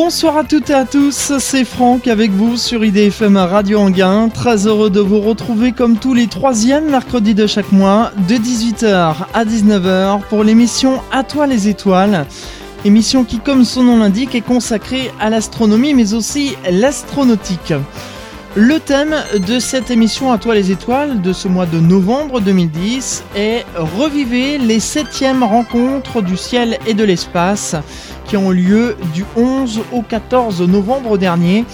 Bonsoir à toutes et à tous, c'est Franck avec vous sur IDFM Radio Anguin. Très heureux de vous retrouver comme tous les troisièmes mercredis de chaque mois, de 18h à 19h pour l'émission À toi les étoiles. Émission qui, comme son nom l'indique, est consacrée à l'astronomie mais aussi l'astronautique. Le thème de cette émission À toi les étoiles de ce mois de novembre 2010 est Revivez les septièmes rencontres du ciel et de l'espace qui ont lieu du 11 au 14 novembre dernier.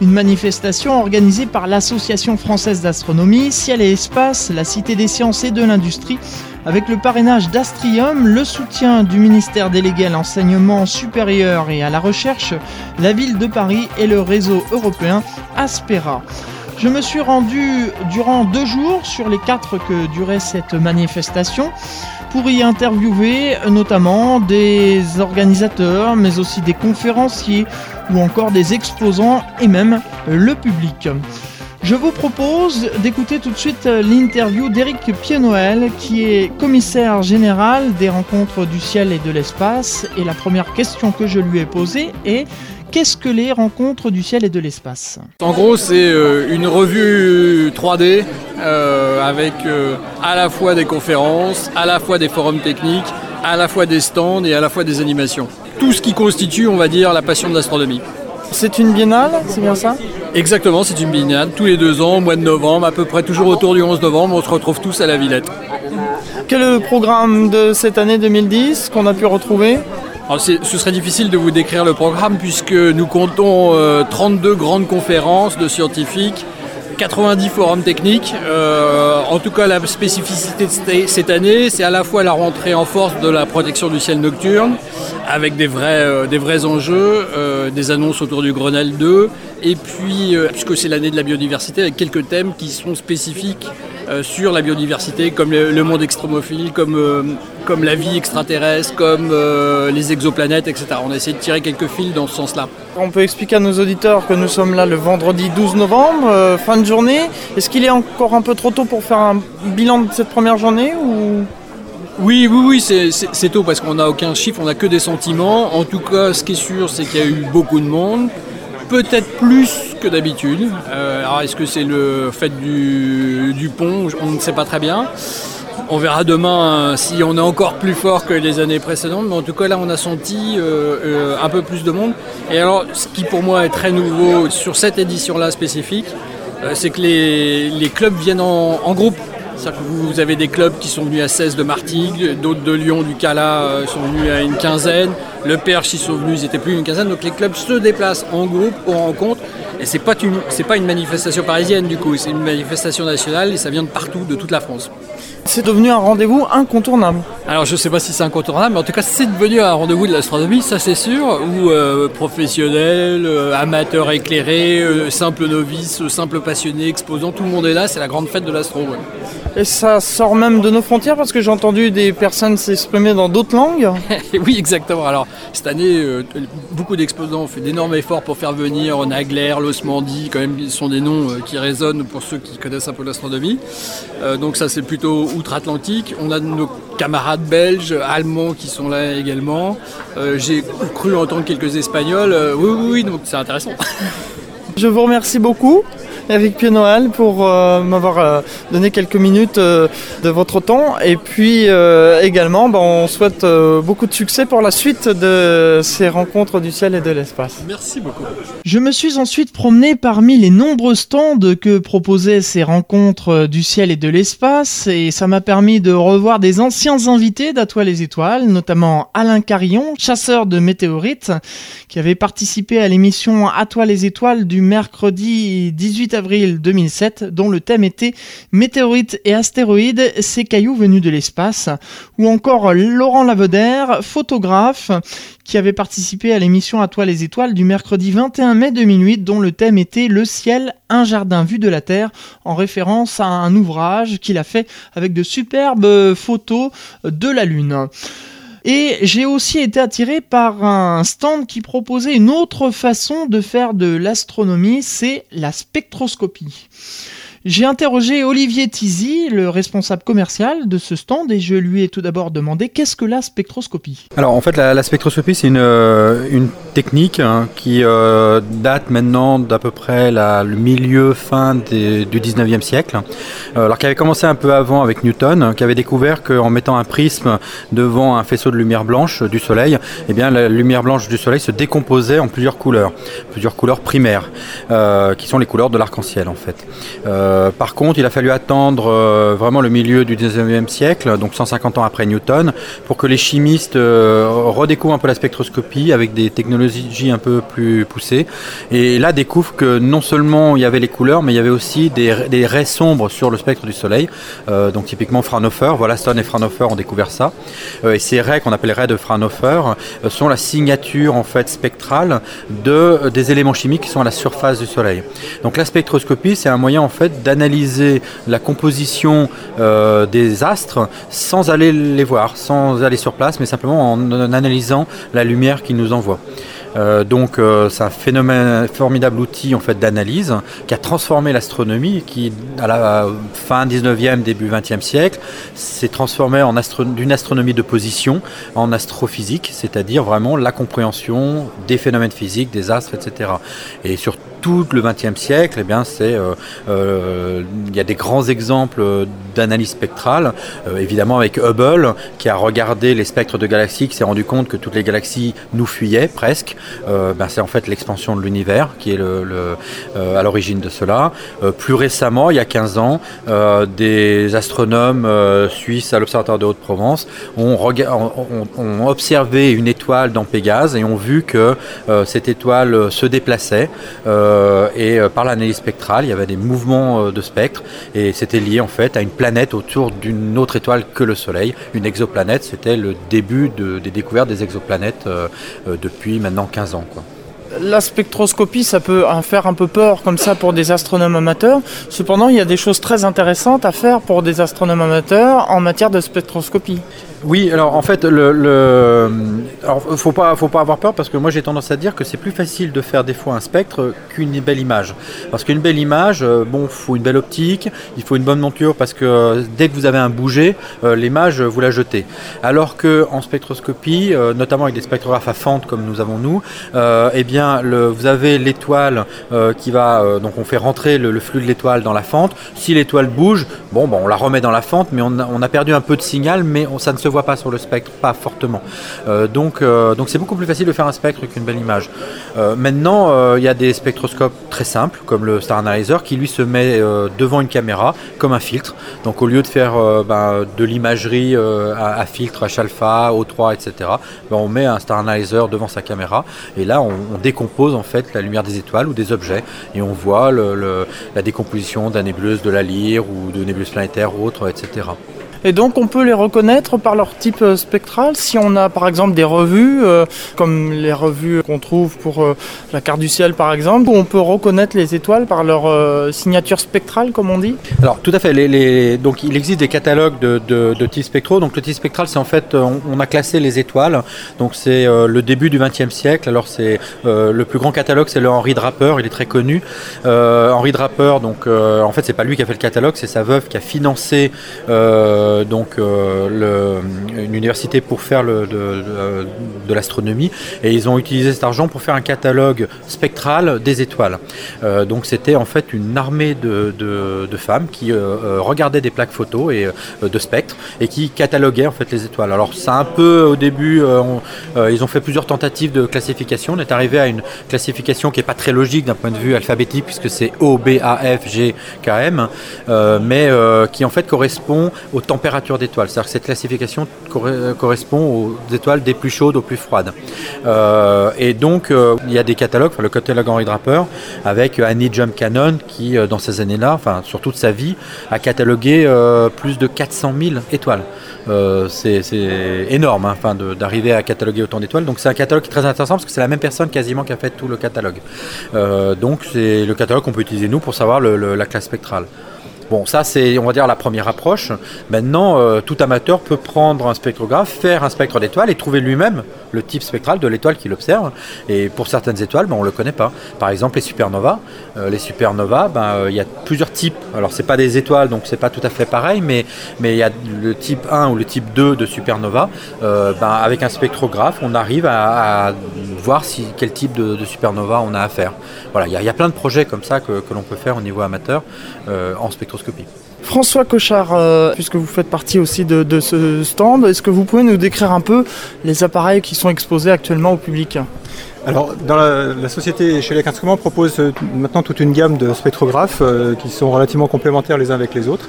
Une manifestation organisée par l'Association française d'astronomie, Ciel et Espace, la Cité des sciences et de l'industrie, avec le parrainage d'Astrium, le soutien du ministère délégué à l'enseignement supérieur et à la recherche, la ville de Paris et le réseau européen Aspera. Je me suis rendu durant deux jours sur les quatre que durait cette manifestation pour y interviewer notamment des organisateurs, mais aussi des conférenciers ou encore des exposants et même le public. Je vous propose d'écouter tout de suite l'interview d'Éric Pienoël, qui est commissaire général des rencontres du ciel et de l'espace. Et la première question que je lui ai posée est Qu'est-ce que les rencontres du ciel et de l'espace En gros, c'est euh, une revue 3D euh, avec euh, à la fois des conférences, à la fois des forums techniques, à la fois des stands et à la fois des animations. Tout ce qui constitue, on va dire, la passion de l'astronomie. C'est une biennale, c'est bien ça? Exactement, c'est une biennale. Tous les deux ans, au mois de novembre, à peu près toujours autour du 11 novembre, on se retrouve tous à la Villette. Quel est le programme de cette année 2010 qu'on a pu retrouver? Ce serait difficile de vous décrire le programme puisque nous comptons 32 grandes conférences de scientifiques, 90 forums techniques. Euh, en tout cas, la spécificité de cette année, c'est à la fois la rentrée en force de la protection du ciel nocturne, avec des vrais, euh, des vrais enjeux, euh, des annonces autour du Grenelle 2, et puis, puisque c'est l'année de la biodiversité, avec quelques thèmes qui sont spécifiques sur la biodiversité, comme le, monde extrémophile, comme, comme la vie extraterrestre, comme les exoplanètes, etc. On a essayé de tirer quelques fils dans ce sens-là. On peut expliquer à nos auditeurs que nous sommes là le vendredi 12 novembre, fin de journée. Est-ce qu'il est encore un peu trop tôt pour faire un bilan de cette première journée ou... Oui, oui, oui, c'est tôt parce qu'on n'a aucun chiffre, on n'a que des sentiments. En tout cas, ce qui est sûr, c'est qu'il y a eu beaucoup de monde, peut-être plus que d'habitude. Euh, alors, est-ce que c'est le fait du, pont? On ne sait pas très bien. On verra demain si on est encore plus fort que les années précédentes, mais en tout cas là on a senti euh, euh, un peu plus de monde. Et alors ce qui pour moi est très nouveau sur cette édition-là spécifique, euh, c'est que les, clubs viennent en, groupe. C'est-à-dire que vous, avez des clubs qui sont venus à 16 de Martigues, d'autres de Lyon, du Cala euh, sont venus à une quinzaine, le Perche ils sont venus, ils étaient plus une quinzaine, donc les clubs se déplacent en groupe, aux rencontres, et c'est pas pas une manifestation parisienne du coup, c'est une manifestation nationale et ça vient de partout, de toute la France. C'est devenu un rendez-vous incontournable. Alors je ne sais pas si c'est incontournable, mais en tout cas c'est devenu un rendez-vous de l'astronomie, ça c'est sûr, où euh, professionnels, euh, amateurs éclairés, euh, simples novices, simples passionnés, exposants, tout le monde est là, c'est la grande fête de l'astro. Et ça sort même de nos frontières parce que j'ai entendu des personnes s'exprimer dans d'autres langues. oui, exactement. Alors cette année, beaucoup d'exposants ont fait d'énormes efforts pour faire venir Nagler, l'Osmandie, quand même, ils sont des noms qui résonnent pour ceux qui connaissent un peu l'astronomie. donc ça c'est plutôt outre-Atlantique. On a nos camarades belges, allemands qui sont là également. Euh, j'ai cru entendre quelques espagnols. Euh, oui, oui, oui, donc c'est intéressant. Je vous remercie beaucoup. Eric Pied-Noël pour euh, m'avoir euh, donné quelques minutes euh, de votre temps. Et puis également, ben, on souhaite beaucoup de succès pour la suite de ces rencontres du ciel et de l'espace. Merci beaucoup. Je me suis ensuite promené parmi les nombreux stands que proposaient ces rencontres du ciel et de l'espace. Et ça m'a permis de revoir des anciens invités d'Atoile les Étoiles, notamment Alain Carillon, chasseur de météorites, qui avait participé à l'émission À toi les étoiles du mercredi 18 avril 2007, dont le thème était Météorites et astéroïdes, ces cailloux venus de l'espace, ou encore Laurent Laveder, photographe, qui avait participé à l'émission À toi les étoiles du mercredi 21 mai 2008, dont le thème était Le ciel, un jardin vu de la Terre, en référence à un ouvrage qu'il a fait avec de superbes photos de la Lune. Et j'ai aussi été attiré par un stand qui proposait une autre façon de faire de l'astronomie, c'est la spectroscopie. J'ai interrogé Olivier Tizy, le responsable commercial de ce stand, et je lui ai tout d'abord demandé qu'est-ce que la spectroscopie. Alors en fait la, spectroscopie c'est une, euh, technique hein, qui euh, date maintenant d'à peu près le milieu fin du 19e siècle, euh, alors qui avait commencé un peu avant avec Newton, qui avait découvert qu'en mettant un prisme devant un faisceau de lumière blanche du Soleil, eh bien, la lumière blanche du Soleil se décomposait en plusieurs couleurs, plusieurs couleurs primaires, qui sont les couleurs de l'arc-en-ciel en fait. Par contre, il a fallu attendre euh, vraiment le milieu du 19e siècle, donc 150 ans après Newton, pour que les chimistes euh, redécouvrent un peu la spectroscopie avec des technologies un peu plus poussées. Et là, découvrent que non seulement il y avait les couleurs, mais il y avait aussi des, raies sombres sur le spectre du Soleil. donc typiquement Fraunhofer, voilà, Stone et Fraunhofer ont découvert ça. et ces raies qu'on appelle les raies de Fraunhofer sont la signature en fait spectrale de, des éléments chimiques qui sont à la surface du Soleil. Donc la spectroscopie, c'est un moyen en fait d'analyser la composition euh, des astres sans aller les voir, sans aller sur place, mais simplement en, analysant la lumière qu'ils nous envoient. Euh, donc euh, c'est un phénomène formidable outil en fait d'analyse qui a transformé l'astronomie qui à la fin 19e début 20e siècle s'est transformé en d'une astronomie de position en astrophysique, c'est-à-dire vraiment la compréhension des phénomènes physiques, des astres, etc. Et sur tout le XXe siècle, eh bien, c'est, euh, euh, il y a des grands exemples d'analyse spectrale, euh, évidemment avec Hubble, qui a regardé les spectres de galaxies, qui s'est rendu compte que toutes les galaxies nous fuyaient presque. Ben, c'est en fait l'expansion de l'univers qui est à l'origine de cela. plus récemment, il y a 15 ans, des astronomes suisses à l'Observatoire de Haute-Provence ont, observé une étoile dans Pégase et ont vu que cette étoile se déplaçait. Et euh, par l'analyse spectrale, il y avait des mouvements euh, de spectre et c'était lié en fait à une planète autour d'une autre étoile que le Soleil. Une exoplanète, c'était le début des découvertes des exoplanètes depuis maintenant 15 ans. la spectroscopie, ça peut faire un peu peur comme ça pour des astronomes amateurs. Cependant, il y a des choses très intéressantes à faire pour des astronomes amateurs en matière de spectroscopie. Oui, alors en fait, le, le alors, faut pas, faut pas avoir peur parce que moi j'ai tendance à dire que c'est plus facile de faire des fois un spectre qu'une belle image. Parce qu'une belle image, euh, bon, faut une belle optique, il faut une bonne monture parce que euh, dès que vous avez un bouger, euh, l'image vous la jetez. Alors que en spectroscopie, notamment avec des spectrographes à fente comme nous avons nous, eh bien, le, vous avez l'étoile qui va, donc on fait rentrer le, flux de l'étoile dans la fente. Si l'étoile bouge, bon, bon, on la remet dans la fente, mais on a, on a perdu un peu de signal, mais ça ne se voit pas sur le spectre, pas fortement. Euh, donc euh, donc c'est beaucoup plus facile de faire un spectre qu'une belle image. Euh, maintenant, il y a des spectroscopes très simples, comme le Star Analyzer, qui lui se met devant une caméra comme un filtre. Donc au lieu de faire ben, de l'imagerie à, filtre H-alpha, O3, etc., ben, on met un Star Analyzer devant sa caméra et là on, décompose en fait la lumière des étoiles ou des objets et on voit la décomposition d'un nébuleuse de la lyre ou de nébuleuse planétaire autre, etc. Et donc on peut les reconnaître par leur type euh, spectral. Si on a par exemple des revues, euh, comme les revues qu'on trouve pour euh, la carte du ciel par exemple, où on peut reconnaître les étoiles par leur signature spectrale, comme on dit Alors tout à fait. Donc il existe des catalogues de, de, types spectraux. Donc le type spectral, c'est en fait, on, a classé les étoiles. Donc c'est le début du XXe siècle. Alors c'est le plus grand catalogue, c'est le Henri Draper. Il est très connu. Henri Draper, donc en fait, c'est pas lui qui a fait le catalogue, c'est sa veuve qui a financé. Donc euh, une université pour faire de, l'astronomie et ils ont utilisé cet argent pour faire un catalogue spectral des étoiles. Euh, donc c'était en fait une armée de, femmes qui regardaient des plaques photos et de spectres et qui cataloguaient en fait les étoiles. Alors c'est un peu au début, ils ont fait plusieurs tentatives de classification. On est arrivé à une classification qui n'est pas très logique d'un point de vue alphabétique puisque c'est O, B, A, F, G, K, M, mais qui en fait correspond aux températures d'étoiles. C'est-à-dire que cette classification correspond aux étoiles des plus chaudes aux plus froides. Euh, et donc, euh, il y a des catalogues, le catalogue Henri Draper, avec Annie Jump Cannon, qui, euh, dans ces années-là, enfin, sur toute sa vie, a catalogué plus de 400 000 étoiles. c'est énorme hein, enfin, d'arriver à cataloguer autant d'étoiles. Donc c'est un catalogue très intéressant parce que c'est la même personne quasiment qui a fait tout le catalogue. donc c'est le catalogue qu'on peut utiliser nous pour savoir la classe spectrale. Bon, ça c'est, on va dire, la première approche. Maintenant, euh, tout amateur peut prendre un spectrographe, faire un spectre d'étoiles et trouver lui-même le type spectral de l'étoile qu'il observe. Et pour certaines étoiles, ben, on ne le connaît pas. Par exemple, les supernovas. Euh, les supernovas, ben, euh, il y a plusieurs types. Alors, c'est pas des étoiles, donc c'est pas tout à fait pareil, mais il y a le type 1 ou le type 2 de supernova. ben, avec un spectrographe, on arrive à, voir si, quel type de, supernova on a à faire. Voilà, il y, a plein de projets comme ça que, l'on peut faire au niveau amateur en spectroscopie. François Cochard, euh, puisque vous faites partie aussi de, ce stand, est-ce que vous pouvez nous décrire un peu les appareils qui sont exposés actuellement au public alors, dans la, société Chelec Instruments propose euh, maintenant toute une gamme de spectrographes euh, qui sont relativement complémentaires les uns avec les autres.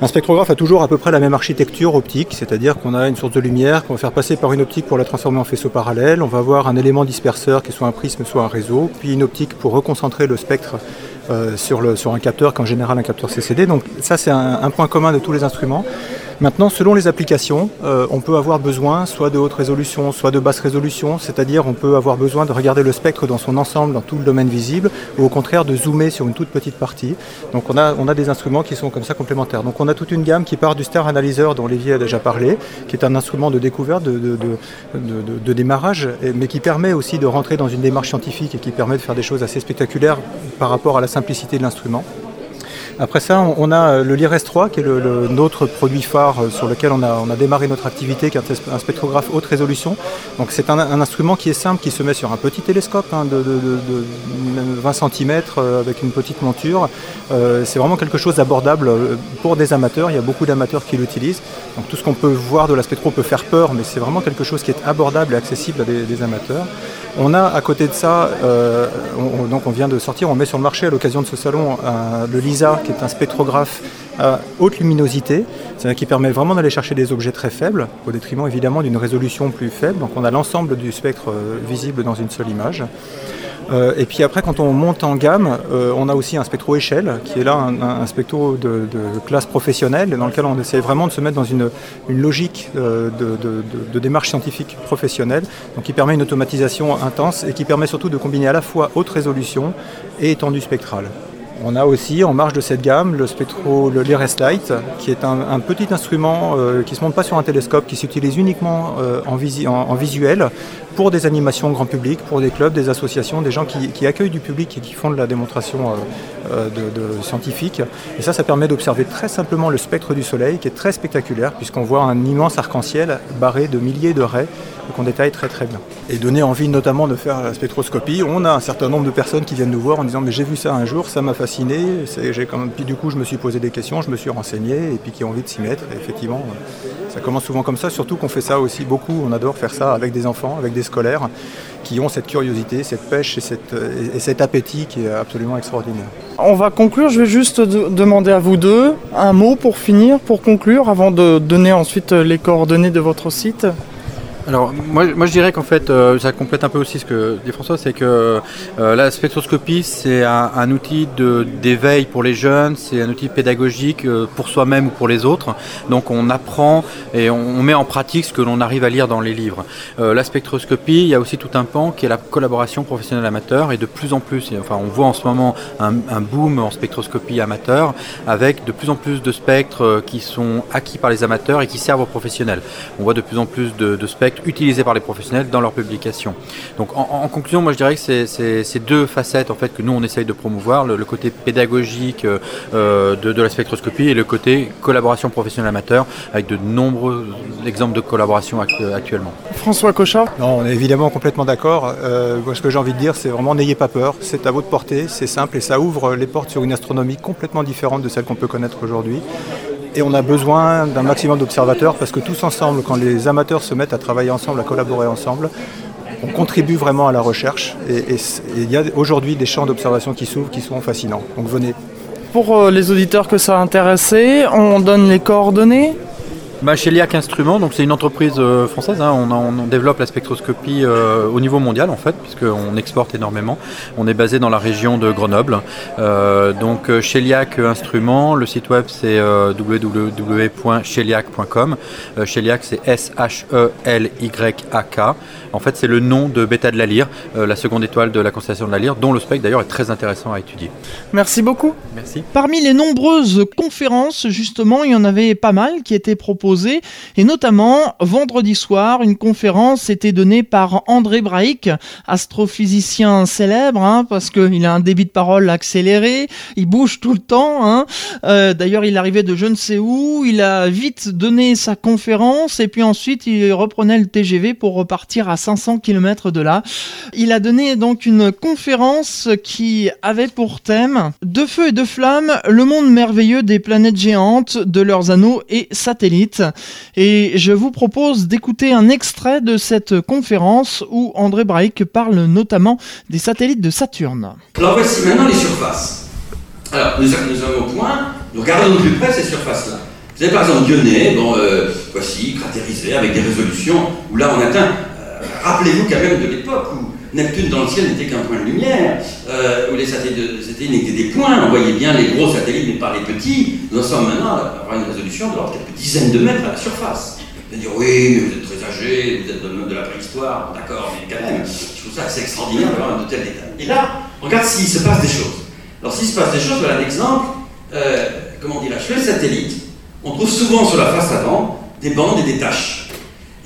Un spectrographe a toujours à peu près la même architecture optique, c'est-à-dire qu'on a une source de lumière qu'on va faire passer par une optique pour la transformer en faisceau parallèle. On va avoir un élément disperseur qui soit un prisme, soit un réseau, puis une optique pour reconcentrer le spectre sur, le, sur un capteur qu'en général un capteur CCD. Donc ça c'est un, point commun de tous les instruments. Maintenant, selon les applications, euh, on peut avoir besoin soit de haute résolution, soit de basse résolution, c'est-à-dire on peut avoir besoin de regarder le spectre dans son ensemble, dans tout le domaine visible, ou au contraire de zoomer sur une toute petite partie. Donc on a, des instruments qui sont comme ça complémentaires. Donc on a toute une gamme qui part du Star Analyzer dont Olivier a déjà parlé, qui est un instrument de découverte, de démarrage, mais qui permet aussi de rentrer dans une démarche scientifique et qui permet de faire des choses assez spectaculaires par rapport à la simplicité de l'instrument. Après ça, on a euh, le LIRES 3, qui est le, notre produit phare euh, sur lequel on a, démarré notre activité, qui est un spectrographe haute résolution. Donc c'est un, instrument qui est simple, qui se met sur un petit télescope hein, de, 20 cm euh, avec une petite monture. c'est vraiment quelque chose d'abordable pour des amateurs. Il y a beaucoup d'amateurs qui l'utilisent. Donc tout ce qu'on peut voir de la spectro peut faire peur, mais c'est vraiment quelque chose qui est abordable et accessible à des amateurs. On a à côté de ça, euh, on, donc on vient de sortir, on met sur le marché à l'occasion de ce salon le LISA, qui est un spectrographe à haute luminosité, qui permet vraiment d'aller chercher des objets très faibles, au détriment évidemment d'une résolution plus faible. Donc on a l'ensemble du spectre euh, visible dans une seule image. Euh, et puis après, quand on monte en gamme, euh, on a aussi un spectro-échelle, qui est là un, spectro de, classe professionnelle, dans lequel on essaie vraiment de se mettre dans une, logique euh, de, démarche scientifique professionnelle, donc qui permet une automatisation intense et qui permet surtout de combiner à la fois haute résolution et étendue spectrale. On a aussi en marge de cette gamme le spectro, le LRS Light, qui est un, petit instrument qui ne se monte pas sur un télescope, qui s'utilise uniquement en, en, visuel pour des animations grand public, pour des clubs, des associations, des gens qui, accueillent du public et qui font de la démonstration euh, euh, scientifique. Et ça, ça permet d'observer très simplement le spectre du Soleil, qui est très spectaculaire, puisqu'on voit un immense arc-en-ciel barré de milliers de raies qu'on détaille très très bien. Et donner envie notamment de faire la spectroscopie. On a un certain nombre de personnes qui viennent nous voir en disant mais j'ai vu ça un jour, ça m'a fasciné. Puis du coup je me suis posé des questions, je me suis renseigné et puis qui ont envie de s'y mettre. effectivement, ça commence souvent comme ça, surtout qu'on fait ça aussi beaucoup. On adore faire ça avec des enfants, avec des scolaires qui ont cette curiosité, cette pêche et, cet appétit qui est absolument extraordinaire. On va conclure, je vais juste demander à vous deux un mot pour finir, pour conclure, avant de donner ensuite les coordonnées de votre site. Alors moi, moi je dirais qu'en fait euh, ça complète un peu aussi ce que dit François, c'est que euh, la spectroscopie c'est un, outil d'éveil pour les jeunes, c'est un outil pédagogique euh, pour soi-même ou pour les autres. Donc on apprend et on, met en pratique ce que l'on arrive à lire dans les livres. la spectroscopie, il y a aussi tout un pan qui est la collaboration professionnelle amateur et de plus en plus, enfin on voit en ce moment un, boom en spectroscopie amateur avec de plus en plus de spectres qui sont acquis par les amateurs et qui servent aux professionnels. On voit de plus en plus de, de spectres utilisés par les professionnels dans leurs publications. Donc en, conclusion, moi je dirais que c'est ces deux facettes en fait que nous on essaye de promouvoir, le, côté pédagogique euh, euh, de, la spectroscopie et le côté collaboration professionnelle amateur avec de nombreux exemples de collaboration actuellement. François Cochat Non, on est évidemment complètement d'accord. Euh, ce que j'ai envie de dire, c'est vraiment n'ayez pas peur, c'est à votre portée, c'est simple et ça ouvre les portes sur une astronomie complètement différente de celle qu'on peut connaître aujourd'hui. Et on a besoin d'un maximum d'observateurs parce que tous ensemble, quand les amateurs se mettent à travailler ensemble, à collaborer ensemble, on contribue vraiment à la recherche. Et il y a aujourd'hui des champs d'observation qui s'ouvrent qui sont fascinants. Donc venez. Pour euh, les auditeurs que ça a intéressé, on donne les coordonnées? Bah, Chez LIAC Instruments, donc c'est une entreprise euh, française, hein. on, développe la spectroscopie euh, au niveau mondial en fait, puisqu'on exporte énormément. On est basé dans la région de Grenoble. Euh, donc chez LIAC Instruments, le site web c'est www.cheliac.com. Cheliac c'est S-H-E-L-Y-A-K. En fait c'est le nom de Beta de la Lyre, la seconde étoile de la constellation de la Lyre, dont le spectre d'ailleurs est très intéressant à étudier. Merci beaucoup. Merci. Parmi les nombreuses conférences, justement, il y en avait pas mal qui étaient proposées, et notamment vendredi soir, une conférence était donnée par André Braic, astrophysicien célèbre, hein, parce qu'il a un débit de parole accéléré, il bouge tout le temps. Hein. Euh, d'ailleurs, il arrivait de je ne sais où, il a vite donné sa conférence, et puis ensuite il reprenait le TGV pour repartir à 500 km de là. Il a donné donc une conférence qui avait pour thème De feu et de flammes, le monde merveilleux des planètes géantes, de leurs anneaux et satellites. Et je vous propose d'écouter un extrait de cette conférence où André Braic parle notamment des satellites de Saturne. Alors voici maintenant les surfaces. Alors nous, avons au point, nous regardons de plus près ces surfaces-là. Vous avez par exemple Dionée, bon, euh, voici, cratérisé avec des résolutions, où là on atteint, euh, rappelez-vous quand même de l'époque où Neptune dans le ciel n'était qu'un point de lumière, euh, où les satellites n'étaient des points, on voyait bien les gros satellites mais pas les petits. Nous en sommes maintenant à avoir une résolution de quelques dizaines de mètres à la surface. Allez dire oui, vous êtes très âgé, vous êtes de, de la préhistoire, d'accord, mais quand même, je trouve ça assez extraordinaire d'avoir de tels détails. Et là, regarde s'il se passe des choses. Alors s'il se passe des choses, voilà un exemple, euh, comment dirais-je, le satellite, on trouve souvent sur la face avant des bandes et des taches.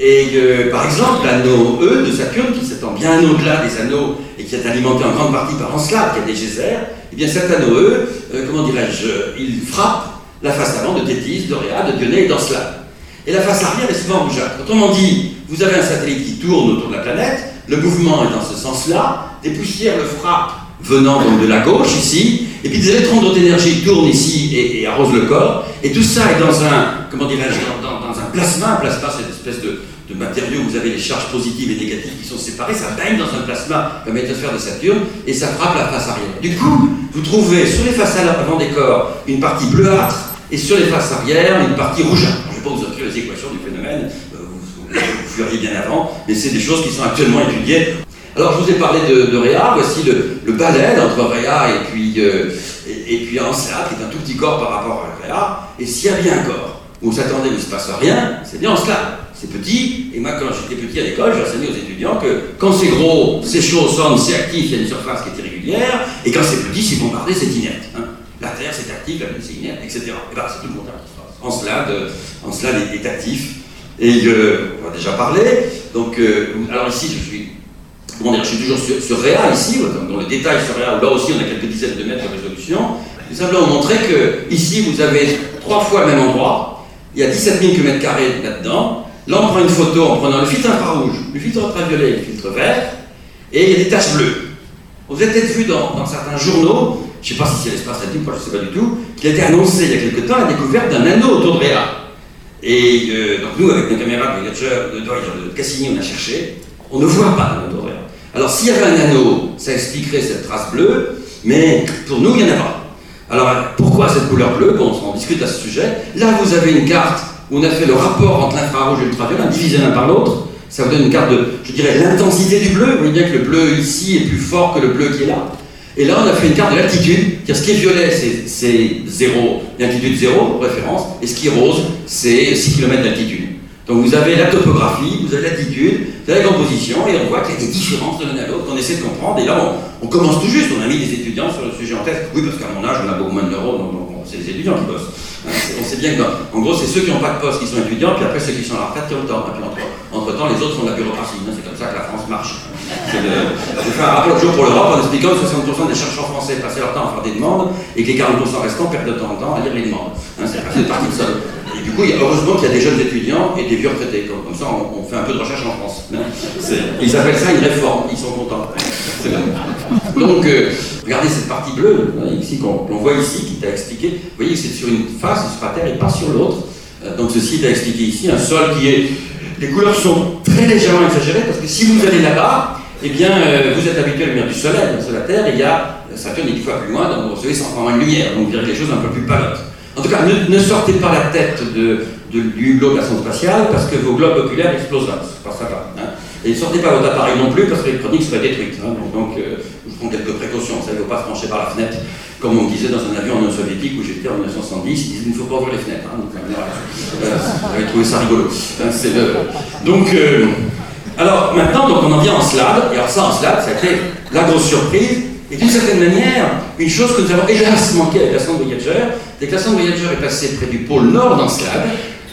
Et par exemple, l'anneau E de Saturne, qui s'étend bien au-delà des anneaux et qui est alimenté en grande partie par Encelade, qui a des geysers, eh bien cet anneau E, euh, comment dirais-je, il frappe la face avant de Tétis, d'Oréa, de Dionée et d'Encelade. Et la face arrière est souvent rougeâtre. Autrement dit, vous avez un satellite qui tourne autour de la planète, le mouvement est dans ce sens-là, des poussières le frappent venant de la gauche ici, et puis des électrons d'autre énergie tournent ici et, arrosent le corps, et tout ça est dans un, comment dirais-je, dans, dans, un plasma, un plasma c'est une espèce de, de matériaux où vous avez les charges positives et négatives qui sont séparées, ça baigne dans un plasma, comme métosphère de Saturne, et ça frappe la face arrière. Du coup, vous trouvez sur les façades avant des corps une partie bleuâtre, et sur les faces arrière une partie rougeâtre. Je ne vais pas vous offrir les équations du phénomène, euh, vous, vous, vous bien avant, mais c'est des choses qui sont actuellement étudiées. Alors je vous ai parlé de, Réa, voici le, le entre Réa et puis, euh, et, puis qui est un tout petit corps par rapport à Réa, et s'il y a bien un corps où on s'attendait où il ne se passe rien, c'est bien Encelade c'est petit. Et moi, quand j'étais petit à l'école, j'enseignais aux étudiants que quand c'est gros, c'est chaud, sonne, c'est actif, il y a une surface qui est irrégulière, et quand c'est petit, c'est bombardé, c'est inerte. Hein. La Terre, c'est actif, la Lune, c'est inerte, etc. Et bien, c'est tout le contraire qui se passe. Encelade, euh, Encelade est, est, actif. Et euh, on a déjà parlé. Donc, euh, alors ici, je suis, comment je suis toujours sur, Réa, ici, dans le détail sur Réa, là aussi, on a quelques dizaines de mètres de résolution. Nous simplement montrer que ici, vous avez trois fois le même endroit. Il y a 17 000 km là-dedans. Là, on prend une photo en prenant le filtre infrarouge, le filtre ultraviolet et le filtre vert, et il y a des taches bleues. Vous avez peut-être vu dans, certains journaux, je ne sais pas si c'est l'espace radio, je ne sais pas du tout, qu'il a été annoncé il y a quelque temps la découverte d'un anneau autour de. Et euh, donc nous, avec nos caméras de, de, Cassini, on a cherché, on ne voit pas l'anneau. Alors s'il y avait un anneau, ça expliquerait cette trace bleue, mais pour nous, il n'y en a pas. Alors pourquoi cette couleur bleue? Bon, on discute à ce sujet. Là, vous avez une carte on a fait le rapport entre l'infrarouge et l'ultraviolet, divisé l'un par l'autre. Ça vous donne une carte de, je dirais, l'intensité du bleu. Vous voyez bien que le bleu ici est plus fort que le bleu qui est là. Et là, on a fait une carte de l'altitude. Ce qui est violet, c'est 0, l'altitude 0, référence, et ce qui est rose, c'est 6 km d'altitude. Donc vous avez la topographie, vous avez l'altitude, vous avez la composition, et on voit qu'il y a des différences de l'un à l'autre qu'on essaie de comprendre. Et là, on, commence tout juste, on a mis des étudiants sur le sujet en tête. Oui, parce qu'à mon âge, on a beaucoup moins de neurones, donc c'est les étudiants qui bossent. On sait bien que, en gros, c'est ceux qui n'ont pas de poste qui sont étudiants, puis après ceux qui sont à la retraite qui le temps. Puis entre, temps, les autres sont de la bureaucratie. C'est comme ça que la France marche. Je fais un rapport pour l'Europe en expliquant que 60% des chercheurs français passaient leur temps à faire des demandes et que les 40% restants perdent de temps en temps à lire les demandes. Hein, c'est parti de ça. Du coup, heureusement qu'il y a des jeunes étudiants et des vieux retraités. Comme, ça, on, fait un peu de recherche en France. Hein. Ils appellent ça une réforme. Ils sont contents. Donc, euh, regardez cette partie bleue, hein, ici, qu'on voit ici, qui t'a expliqué. Vous voyez que c'est sur une face, sur la Terre, et pas sur l'autre. Euh, donc, ceci t'a expliqué ici, un sol qui est. Les couleurs sont très légèrement exagérées, parce que si vous allez là-bas, eh bien, euh, vous êtes habitué à la lumière du soleil, sur la Terre, il y a. Saturne est dix fois plus loin, donc vous recevez 100 fois moins de lumière, donc vous verrez quelque chose un peu plus palote. En tout cas, ne, sortez pas la tête de, du hublot de la sonde spatiale parce que vos globes oculaires exploseraient. Ça hein. Et sortez pas votre appareil non plus parce que l'électronique serait détruite. Hein. Donc, euh, je prends quelques précautions. Ça ne faut pas se pencher par la fenêtre, comme on disait dans un avion en soviétique où j'étais en 1970. Ils disaient il ne faut pas ouvrir les fenêtres. Hein. Donc, euh, j'avais trouvé ça rigolo. Donc, euh, alors maintenant, donc, on en vient en slab. Et alors, ça, en slab, ça a été la grosse surprise. Et d'une certaine manière, une chose que nous avons hélas manqué avec la sonde Voyager, c'est que la sonde Voyager est passée près du pôle nord dans lac,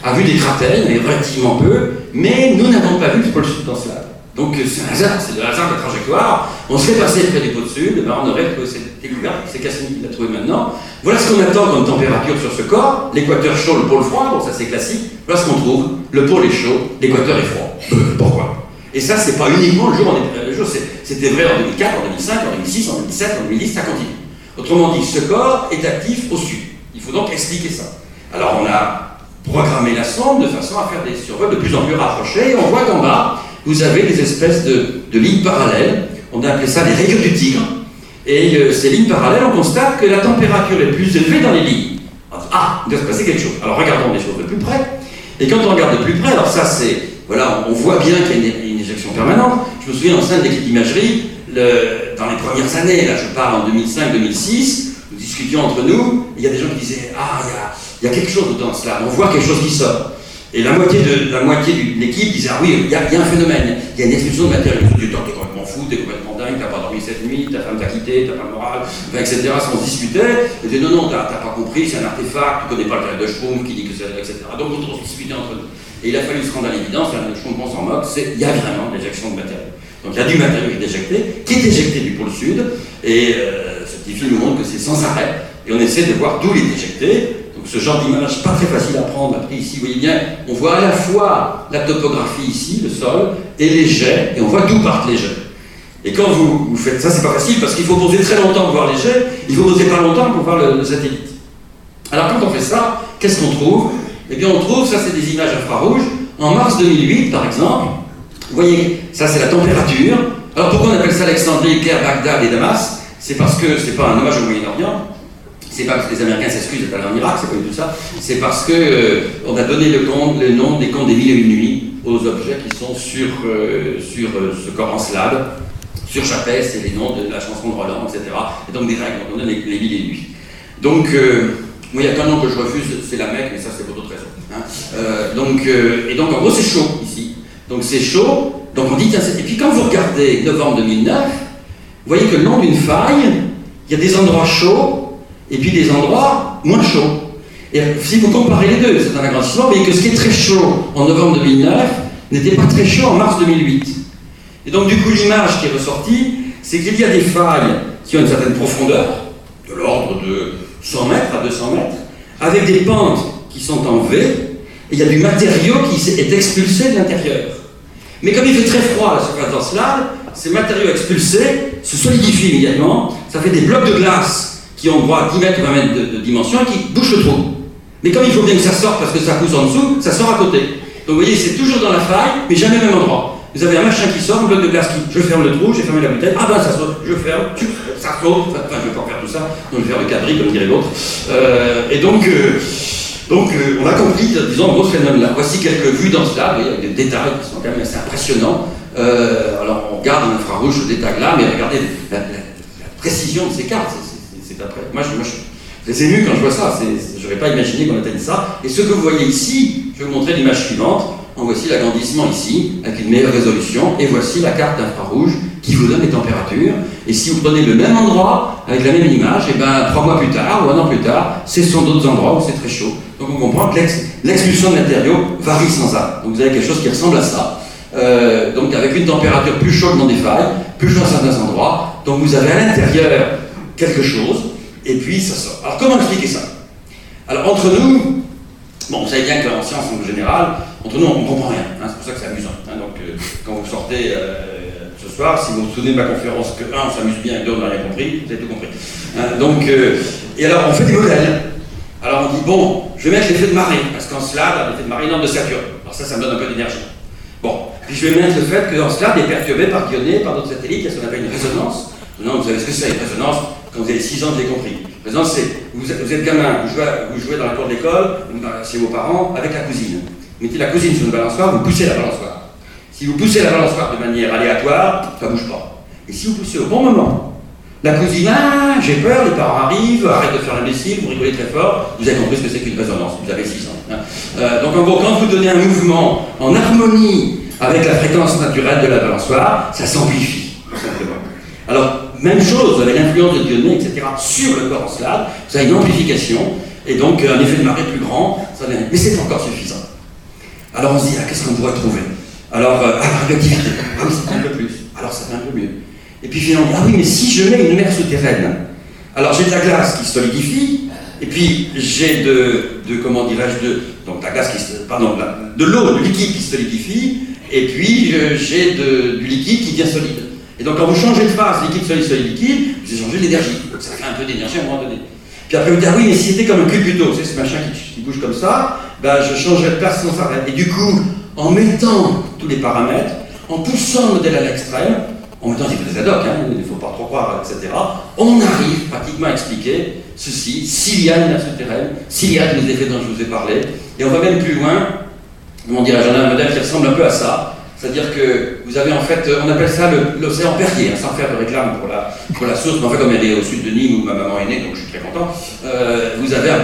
a vu des cratères, en avait relativement peu, mais nous n'avons pas vu le pôle sud dans ce lac. Donc euh, c'est un hasard, c'est le hasard de la trajectoire. On serait passé près du pôle sud, ben on aurait trouvé cette découverte, c'est Cassini qui l'a trouvé maintenant. Voilà ce qu'on attend comme température sur ce corps. L'équateur chaud, le pôle froid, bon ça c'est classique. Voilà ce qu'on trouve. Le pôle est chaud, l'équateur est froid. Pourquoi? Et ça, c'est pas uniquement le jour, jour c'était vrai en 2004, en 2005, en 2006, en 2007, en 2010, ça continue. Autrement dit, ce corps est actif au sud. Il faut donc expliquer ça. Alors on a programmé la sonde de façon à faire des survols de plus en plus rapprochés, et on voit qu'en bas, vous avez des espèces de, lignes parallèles. On a appelé ça les rayures du tigre. Et euh, ces lignes parallèles, on constate que la température est plus élevée dans les lignes. Ah, il doit se passer quelque chose. Alors regardons les choses de plus près. Et quand on regarde de plus près, alors ça c'est, voilà, on voit bien qu'il y a une, éjection permanente. Je me souviens en scène d'équipe d'imagerie, dans les premières années, là je parle en 2005-2006, nous discutions entre nous, il y a des gens qui disaient Ah, il y a, quelque chose dans cela, on voit quelque chose qui sort. Et la moitié de la disait Ah oui, il y, a, un phénomène, il y a une expulsion de matériel. Tu T'es complètement fou, t'es complètement dingue, t'as pas dormi cette nuit, ta femme t'a quitté, t'as pas le moral, etc. On se discutait. Ils disaient Non, non, t'as pas compris, c'est un artefact, tu connais pas le cas de Schrum qui dit que c'est, etc. Donc on discutait entre nous. Et il a fallu se rendre à l'évidence, je comprends s'en moque, c'est il y a vraiment l'éjection de matériel. Donc il y a du matériau qui est éjecté, qui est éjecté du pôle sud, et euh, ce petit film nous montre que c'est sans arrêt, et on essaie de voir d'où il est éjecté. Donc ce genre d'image, pas très facile à prendre. Après ici, vous voyez bien, on voit à la fois la topographie ici, le sol, et les jets, et on voit d'où partent les jets. Et quand vous, faites ça, c'est pas facile parce qu'il faut poser très longtemps pour voir les jets, il faut poser pas longtemps pour voir le, satellite. Alors quand on fait ça, qu'est-ce qu'on trouve? Eh bien on trouve, ça c'est des images infrarouges, en mars 2008 par exemple, vous voyez, ça c'est la température. Alors pourquoi on appelle ça Alexandrie, Caire, Bagdad et Damas? C'est parce que c'est pas un hommage au Moyen-Orient. C'est pas parce que les Américains s'excusent allés en Irak, c'est pas du tout ça. C'est parce que euh, on a donné le, nom des comptes des mille et une nuits aux objets qui sont sur, euh, sur euh, ce corps en slab. Sur Chapet, c'est les noms de la chanson de Roland, etc. Et donc des règles, on donne les, les mille et nuits. Donc, moi, il y a qu'un nom que je refuse, c'est la Mecque, mais ça c'est pour d'autres raisons. Hein. donc, et donc en gros c'est chaud ici. Donc c'est chaud. Donc on dit, tiens, et puis quand vous regardez novembre 2009, vous voyez que le long d'une faille, il y a des endroits chauds et puis des endroits moins chauds. Et si vous comparez les deux, c'est un agrandissement, vous voyez que ce qui est très chaud en novembre 2009 n'était pas très chaud en mars 2008. Et donc du coup, l'image qui est ressortie, c'est qu'il y a des failles qui ont une certaine profondeur, de l'ordre de 100 mètres à 200 mètres, avec des pentes qui sont en V, et il y a du matériau qui est expulsé de l'intérieur. Mais comme il fait très froid à la surface d'Encelade, ces matériaux expulsés se solidifient immédiatement. Ça fait des blocs de glace qui ont droit à 10 mètres ou 20 mètres de, dimension et qui bouchent le trou. Mais comme il faut bien que ça sorte parce que ça pousse en dessous, ça sort à côté. Donc vous voyez, c'est toujours dans la faille, mais jamais au même endroit. Vous avez un machin qui sort, un bloc de glace qui. Je ferme le trou, j'ai fermé la bouteille, ah ben ça saute, je ferme, ça saute, enfin je vais pas faire tout ça, donc je vais faire le cabri comme dirait l'autre. Euh, et donc. Euh, donc euh, on a compris, disons, gros phénomène-là. Voici quelques vues dans cela, il y a des détails qui sont quand même assez impressionnants. Alors on garde en infrarouge ce détail-là, mais regardez la, précision de ces cartes. C'est après. Moi, je, moi, je, suis ému quand je vois ça. Je n'aurais pas imaginé qu'on atteigne ça. Et ce que vous voyez ici, je vais vous montrer l'image suivante. Voici l'agrandissement ici, avec une meilleure résolution. Et voici la carte infrarouge qui vous donne les températures. Et si vous prenez le même endroit, avec la même image, et ben trois mois plus tard ou un an plus tard, ce sont d'autres endroits où c'est très chaud. Donc on comprend que l'expulsion de matériaux varie sans arrêt. Donc vous avez quelque chose qui ressemble à ça. Euh, donc avec une température plus chaude dans des failles, plus chaude dans certains endroits. Donc vous avez à l'intérieur quelque chose, et puis ça sort. Alors comment expliquer ça? Alors entre nous, bon, vous savez bien que en science en général, entre nous on ne comprend rien. Hein, c'est pour ça que c'est amusant. Hein. donc euh, quand vous sortez euh, ce soir, si vous vous souvenez de ma conférence que un, on s'amuse bien et deux, on n'a rien compris, vous avez tout compris. Hein. donc, et alors on fait des modèles. Alors on dit, bon, je vais mettre l'effet de marée, parce qu'en slab, l'effet de marée énorme de Saturne. Alors ça, ça me donne un peu d'énergie. Bon, puis je vais mettre le fait que slab est perturbé par Dionée, par d'autres satellites, il y a ce qu'on appelle une résonance. Non, vous savez ce que c'est, une résonance Quand vous avez 6 ans, j'ai compris. Par exemple, vous, vous, êtes gamin, vous jouez, vous jouez dans la cour de l'école, chez vos parents, avec la cousine. Mettez la cousine sur une balançoire, vous poussez la balançoire. Si vous poussez la balançoire de manière aléatoire, ça ne bouge pas. Et si vous poussez au bon moment, la cousine, ah, j'ai peur, les parents arrivent, arrête de faire l'imbécile, vous rigolez très fort, vous avez compris ce que c'est qu'une résonance, vous avez 6 ans. Hein. Euh, donc en gros, quand vous donnez un mouvement en harmonie avec la fréquence naturelle de la balançoire, ça s'amplifie, tout simplement. Alors, même chose avec l'influence de Dionée, etc., sur le corps en slave, ça a une amplification, et donc un effet de marée plus grand, ça mais c'est encore suffisant. Alors on se dit, ah, qu'est-ce qu'on pourrait trouver Alors, euh, ah, radioactivité, ah oui, c'est un peu plus, alors ça fait un peu mieux. Et puis finalement, ah oui, mais si je mets une mer souterraine, alors j'ai de la glace qui solidifie, et puis j'ai de, de, comment dirais-je, de, donc la glace qui, pardon, de l'eau, du liquide qui solidifie, et puis euh, j'ai du liquide qui devient solide. Et donc quand vous changez de phase, liquide, solide, solide, liquide, vous changez l'énergie. Donc ça fait un peu d'énergie à un moment donné. Puis après vous dites, ah oui, mais si c'était comme un cubuto, c'est ce machin qui, bouge comme ça, ben, je changerais de place sans arrêt. Et du coup, en mettant tous les paramètres, en poussant le modèle à l'extrême, en c'est des ad hoc, hein, il ne faut pas trop croire, etc., on arrive pratiquement à expliquer ceci, s'il y a une souterraine, s'il y a tous les effets dont je vous ai parlé, et on va même plus loin, on a un modèle qui ressemble un peu à ça, c'est-à-dire que vous avez en fait, on appelle ça l'océan Perrier, hein, sans faire de réclame pour la, pour la source, mais en fait comme elle est au sud de Nîmes où ma maman est née, donc je suis très content, euh, vous avez un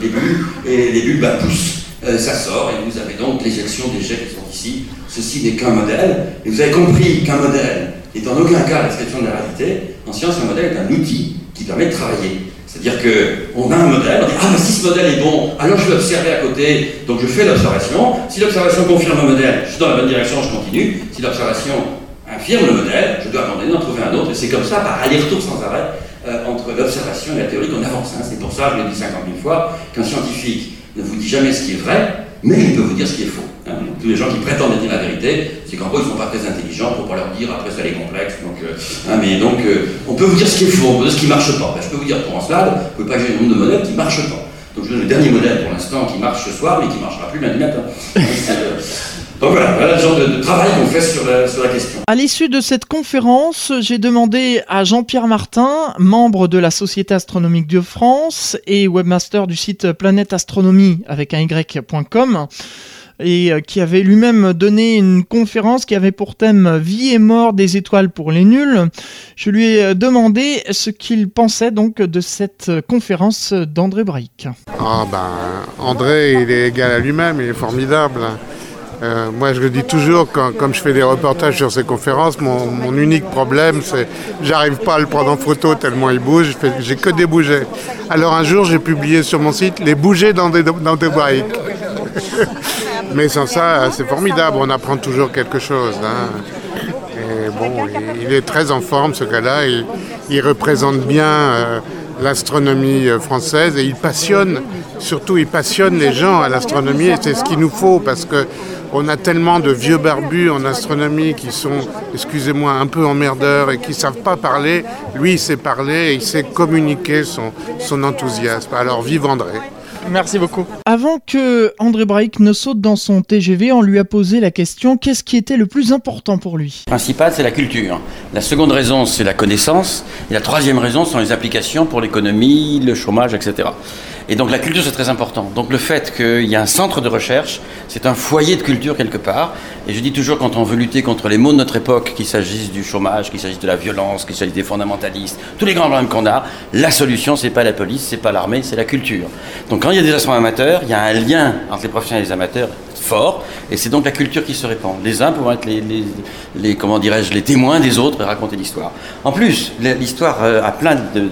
début, et les bulles bah, poussent. Euh, ça sort, et vous avez donc l'éjection des jets qui sont ici. Ceci n'est qu'un modèle, et vous avez compris qu'un modèle n'est en aucun cas description de la réalité. En science, un modèle est un outil qui permet de travailler. C'est-à-dire qu'on a un modèle, on dit Ah, mais si ce modèle est bon, alors je vais observer à côté, donc je fais l'observation. Si l'observation confirme le modèle, je suis dans la bonne direction, je continue. Si l'observation infirme le modèle, je dois abandonner, en trouver un autre. Et c'est comme ça, par aller-retour sans arrêt, euh, entre l'observation et la théorie qu'on avance. Hein. C'est pour ça, je l'ai dit 50 000 fois, qu'un scientifique ne vous dit jamais ce qui est vrai, mais il peut vous dire ce qui est faux. Hein. Tous les gens qui prétendent dire la vérité, c'est qu'en gros, ils ne sont pas très intelligents pour pas leur dire, après ça les complexe. Donc, euh, hein, mais donc, euh, on peut vous dire ce qui est faux, on peut dire ce qui ne marche pas. Ben, je peux vous dire pour en slide, vous pouvez pas gérer un nombre de modèles qui ne marchent pas. Donc je donne le dernier modèle pour l'instant qui marche ce soir, mais qui ne marchera plus lundi matin. Donc voilà, voilà le genre de, travail qu'on fait sur la, sur la, question. À l'issue de cette conférence, j'ai demandé à Jean-Pierre Martin, membre de la Société astronomique de France et webmaster du site Planète Astronomie avec un y.com, et euh, qui avait lui-même donné une conférence qui avait pour thème Vie et mort des étoiles pour les nuls. Je lui ai demandé ce qu'il pensait donc de cette conférence d'André Braic. Ah ben, André, il est égal à lui-même, il est formidable. Euh, moi, je le dis toujours, quand, comme je fais des reportages sur ces conférences, mon, unique problème, c'est j'arrive pas à le prendre en photo tellement il bouge. J'ai que des bougets. Alors un jour, j'ai publié sur mon site les bougets dans des, dans des. Mais sans ça, c'est formidable. On apprend toujours quelque chose. Hein. Et bon, il, est très en forme, ce gars-là. Il, il, représente bien. Euh, l'astronomie euh, française et il passionne, surtout il passionne les gens à l'astronomie et c'est ce qu'il nous faut parce que on a tellement de vieux barbus en astronomie qui sont, excusez-moi, un peu emmerdeurs et qui ne savent pas parler. Lui, il sait parler et il sait communiquer son, son enthousiasme. Alors, vive André. Merci beaucoup. Avant que André Braic ne saute dans son TGV, on lui a posé la question qu'est-ce qui était le plus important pour lui? Le principal, c'est la culture. La seconde raison, c'est la connaissance. Et la troisième raison sont les applications pour l'économie, le chômage, etc. Et donc la culture, c'est très important. Donc le fait qu'il y a un centre de recherche, c'est un foyer de culture quelque part. Et je dis toujours, quand on veut lutter contre les maux de notre époque, qu'il s'agisse du chômage, qu'il s'agisse de la violence, qu'il s'agisse des fondamentalistes, tous les grands problèmes qu'on a, la solution, c'est pas la police, c'est pas l'armée, c'est la culture. Donc quand il y a des astronomes amateurs, il y a un lien entre les professionnels et les amateurs fort, et c'est donc la culture qui se répand. Les uns pouvant être les, les, comment dirais-je, les témoins des autres et raconter l'histoire. En plus, l'histoire euh, a plein de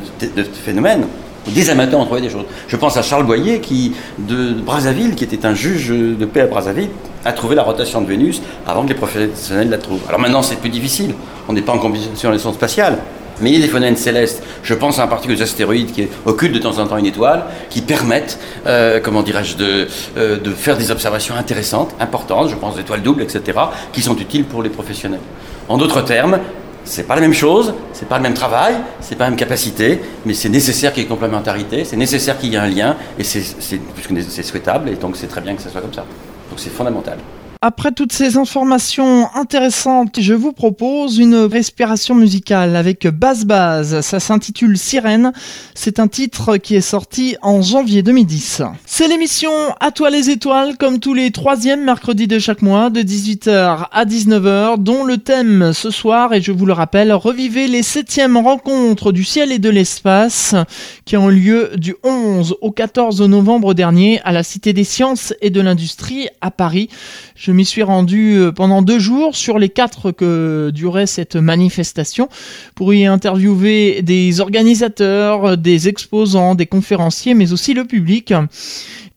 phénomènes des amateurs ont trouvé des choses. Je pense à Charles Boyer, qui, de Brazzaville, qui était un juge de paix à Brazzaville, a trouvé la rotation de Vénus avant que les professionnels la trouvent. Alors maintenant, c'est plus difficile. On n'est pas en compétition les sondes spatiales. Mais il y a des phénomènes célestes. Je pense en particulier aux astéroïdes qui occultent de temps en temps une étoile, qui permettent, euh, comment dirais-je, de, euh, de faire des observations intéressantes, importantes. Je pense aux étoiles doubles, etc., qui sont utiles pour les professionnels. En d'autres termes, c'est pas la même chose, c'est pas le même travail, c'est pas la même capacité, mais c'est nécessaire qu'il y ait complémentarité, c'est nécessaire qu'il y ait un lien, et c'est souhaitable, et donc c'est très bien que ça soit comme ça. Donc c'est fondamental. Après toutes ces informations intéressantes, je vous propose une respiration musicale avec Basse Base. Ça s'intitule Sirène. C'est un titre qui est sorti en janvier 2010. C'est l'émission À toi les étoiles, comme tous les troisièmes mercredis de chaque mois, de 18h à 19h, dont le thème ce soir, et je vous le rappelle, revivez les septièmes rencontres du ciel et de l'espace qui ont lieu du 11 au 14 novembre dernier à la Cité des Sciences et de l'Industrie à Paris. M'y suis rendu euh, pendant deux jours sur les quatre que durait cette manifestation pour y interviewer des organisateurs, des exposants, des conférenciers, mais aussi le public.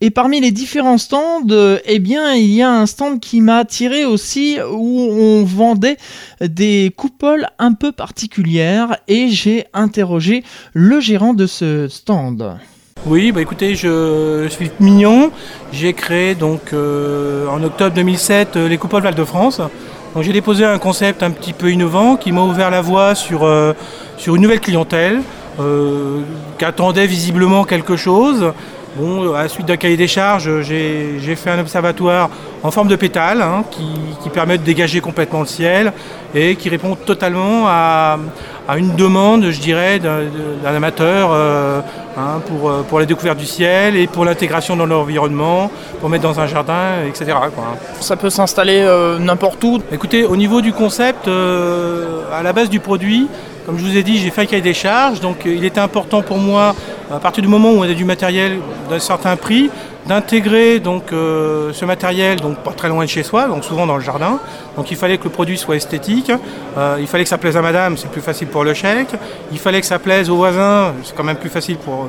Et parmi les différents stands, eh bien, il y a un stand qui m'a attiré aussi où on vendait des coupoles un peu particulières et j'ai interrogé le gérant de ce stand. Oui, bah écoutez, je, suis Mignon. J'ai créé donc euh, en octobre 2007 euh, les Coupoles Val-de-France. Donc j'ai déposé un concept un petit peu innovant qui m'a ouvert la voie sur, euh, sur une nouvelle clientèle qui attendait visiblement quelque chose. Bon, à la suite d'un cahier des charges, j'ai fait un observatoire en forme de pétale hein, qui, permet de dégager complètement le ciel et qui répond totalement à, une demande, je dirais, d'un amateur euh, hein, pour, euh, pour la découverte du ciel et pour l'intégration dans l'environnement, pour mettre dans un jardin, etc. Ça peut s'installer euh, n'importe où Écoutez, au niveau du concept, à la base du produit, comme je vous ai dit, j'ai fait un cahier des charges, donc il était important pour moi à partir du moment où on a du matériel d'un certain prix, d'intégrer donc euh, ce matériel donc pas très loin de chez soi, donc souvent dans le jardin. Donc il fallait que le produit soit esthétique, euh, il fallait que ça plaise à madame, c'est plus facile pour le chèque, il fallait que ça plaise aux voisins, c'est quand même plus facile pour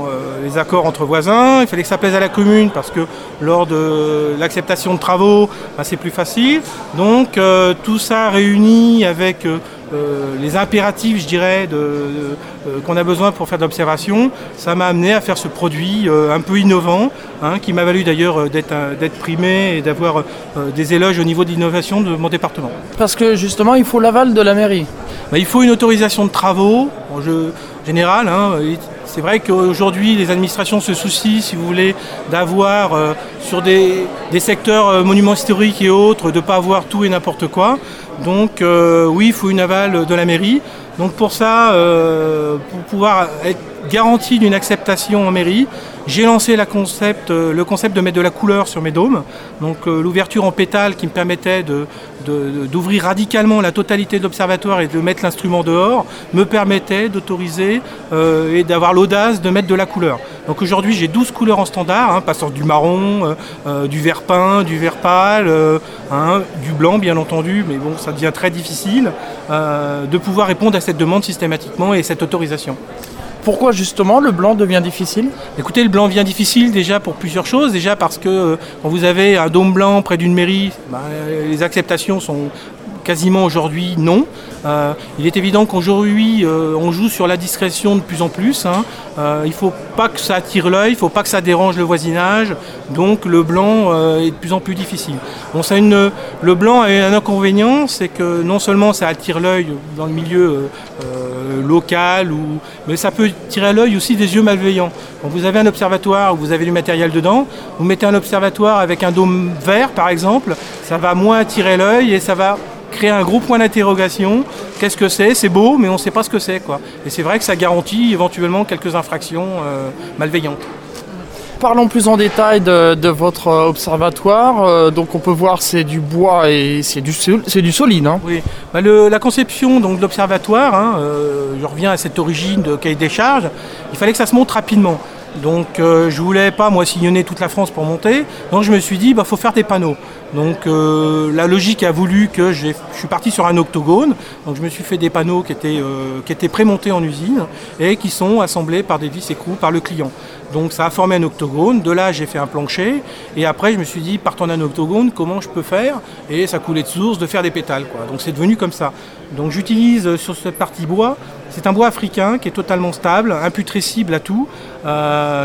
euh, les accords entre voisins, il fallait que ça plaise à la commune parce que lors de l'acceptation de travaux, bah, c'est plus facile. Donc tout ça réuni avec euh, les impératifs, je dirais, euh, qu'on a besoin pour faire de l'observation, ça m'a amené à faire ce produit euh, un peu innovant, hein, qui m'a valu d'ailleurs d'être primé et d'avoir des éloges au niveau d'innovation de mon département. Parce que justement, il faut l'aval de la mairie. Bah, il faut une autorisation de travaux. Général, hein, c'est vrai qu'aujourd'hui, les administrations se soucient, si vous voulez, d'avoir euh, sur des, secteurs euh, monuments historiques et autres, de ne pas avoir tout et n'importe quoi. Donc euh, oui, il faut une aval de la mairie. Donc pour ça, pour pouvoir être garantie d'une acceptation en mairie. J'ai lancé euh, le concept de mettre de la couleur sur mes dômes. Donc euh, l'ouverture en pétale qui me permettait d'ouvrir radicalement la totalité de l'observatoire et de mettre l'instrument dehors me permettait d'autoriser euh, et d'avoir l'audace de mettre de la couleur. Donc aujourd'hui j'ai 12 couleurs en standard, hein, passant du marron, du vert peint, du vert pâle, hein, du blanc bien entendu, mais bon ça devient très difficile de pouvoir répondre à cette demande systématiquement et cette autorisation. Pourquoi justement le blanc devient difficile? Écoutez, le blanc devient difficile déjà pour plusieurs choses. Déjà parce que euh, quand vous avez un dôme blanc près d'une mairie, ben, les acceptations sont quasiment aujourd'hui non. Euh, il est évident qu'aujourd'hui euh, on joue sur la discrétion de plus en plus. Hein. Euh, il ne faut pas que ça attire l'œil, il ne faut pas que ça dérange le voisinage. Donc le blanc est de plus en plus difficile. Le blanc a un inconvénient, c'est que non seulement ça attire l'œil dans le milieu local, mais ça peut tirer à l'œil aussi des yeux malveillants. Quand vous avez un observatoire où vous avez du matériel dedans, vous mettez un observatoire avec un dôme vert par exemple, ça va moins attirer l'œil et ça va créer un gros point d'interrogation. Qu'est-ce que c'est? C'est beau, mais on ne sait pas ce que c'est. Quoi. Et c'est vrai que ça garantit éventuellement quelques infractions euh, malveillantes. Parlons plus en détail de, votre observatoire. Euh, donc on peut voir c'est du bois et c'est du, c'est du solide. Hein. Oui. Bah, la conception donc, de l'observatoire, hein, euh, je reviens à cette origine de cahier des charges, il fallait que ça se monte rapidement. Donc je je voulais pas moi sillonner toute la France pour monter. Donc je me suis dit bah faut faire des panneaux. Donc euh, la logique a voulu que je suis parti sur un octogone. Donc je me suis fait des panneaux qui étaient, euh, prémontés en usine et qui sont assemblés par des vis écrous par le client. Donc ça a formé un octogone. De là j'ai fait un plancher et après je me suis dit partant d'un octogone comment je peux faire? Et ça coulait de source de faire des pétales. Donc c'est devenu comme ça. Donc j'utilise euh, sur cette partie bois c'est un bois africain qui est totalement stable, imputrescible à tout.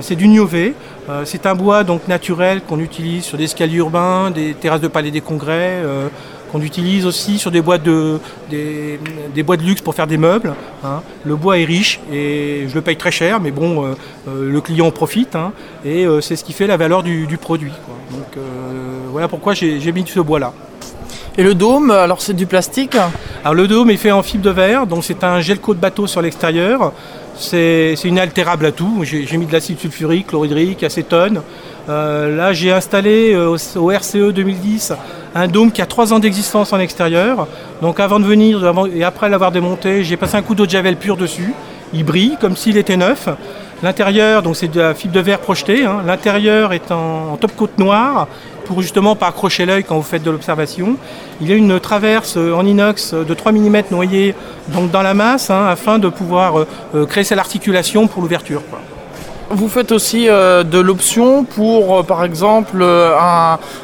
c'est du niové. Euh, c'est un bois donc naturel qu'on utilise sur des escaliers urbains, des terrasses de palais des congrès, euh, qu'on utilise aussi sur des bois de, bois de luxe pour faire des meubles. Hein. Le bois est riche et je le paye très cher, mais bon, euh, le client en profite hein. et c'est ce qui fait la valeur du, produit. Voilà pourquoi j'ai mis ce bois-là. Et le dôme, alors c'est du plastique Alors le dôme est fait en fibre de verre, donc c'est un gel de bateau sur l'extérieur. C'est inaltérable à tout. J'ai mis de l'acide sulfurique, chlorhydrique, acétone. Euh, là, j'ai installé euh, au, RCE 2010 un dôme qui a 3 ans d'existence en extérieur. Donc avant de venir et après l'avoir démonté, j'ai passé un coup d'eau de javel pur dessus. Il brille comme s'il était neuf. L'intérieur, donc c'est de la fibre de verre projetée. Hein. L'intérieur est en, top coat noir pour justement pas accrocher l'œil quand vous faites de l'observation. Il y a une traverse en inox de 3 mm noyée donc dans la masse hein, afin de pouvoir euh, créer cette articulation pour l'ouverture. Vous faites aussi euh, de l'option pour, euh, par exemple, euh,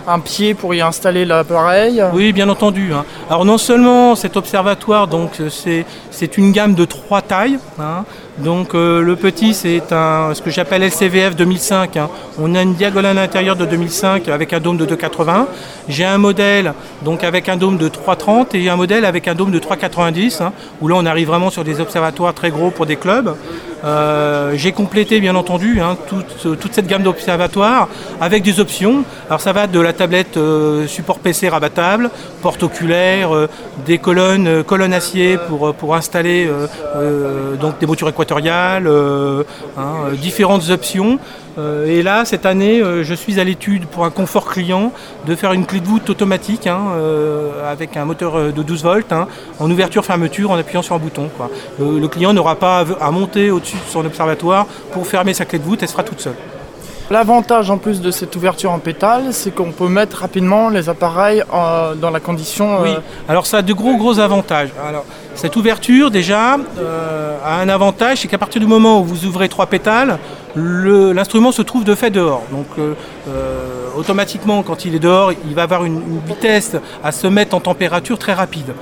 un, pied pour y installer l'appareil? Oui, bien entendu. Hein. Alors non seulement cet observatoire, donc c'est une gamme de trois tailles. Hein. Donc le petit, c'est ce que j'appelle LCVF 2005. Hein. On a une diagonale intérieure de 2005 avec un dôme de 2,80. J'ai un modèle donc avec un dôme de 3,30 et un modèle avec un dôme de 3,90. Où là, on arrive vraiment sur des observatoires très gros pour des clubs. Euh, j'ai complété bien entendu hein, toute, cette gamme d'observatoires avec des options. Alors ça va de la tablette euh, support PC rabattable, porte oculaire, euh, des colonnes, colonnes acier pour, pour installer donc des moutures équatoriales, hein, différentes options. Euh, et là, cette année, euh, je suis à l'étude pour un confort client de faire une clé de voûte automatique hein, euh, avec un moteur de 12 volts hein, en ouverture-fermeture en appuyant sur un bouton. Le, client n'aura pas à monter au-dessus de son observatoire pour fermer sa clé de voûte, elle sera toute seule. L'avantage en plus de cette ouverture en pétale, c'est qu'on peut mettre rapidement les appareils dans la condition. Oui, alors ça a de gros gros avantages. Alors, cette ouverture déjà a un avantage, c'est qu'à partir du moment où vous ouvrez trois pétales, l'instrument se trouve de fait dehors. Donc euh, euh, automatiquement, quand il est dehors, il va avoir une, vitesse à se mettre en température très rapide.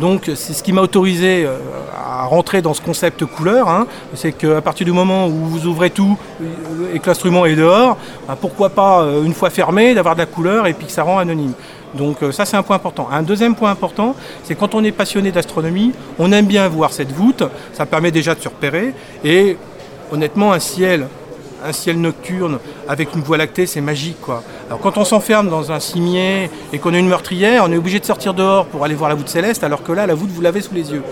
Donc c'est ce qui m'a autorisé euh, à rentrer dans ce concept couleur. Hein. C'est qu'à partir du moment où vous ouvrez tout et que l'instrument est dehors, bah, pourquoi pas une fois fermé d'avoir de la couleur et puis que ça rend anonyme. Donc ça c'est un point important. Un deuxième point important, c'est quand on est passionné d'astronomie, on aime bien voir cette voûte, ça permet déjà de se repérer et honnêtement, un ciel, un ciel nocturne avec une voie lactée, c'est magique. Quoi. Alors quand on s'enferme dans un cimier et qu'on a une meurtrière, on est obligé de sortir dehors pour aller voir la voûte céleste, alors que là, la voûte, vous l'avez sous les yeux.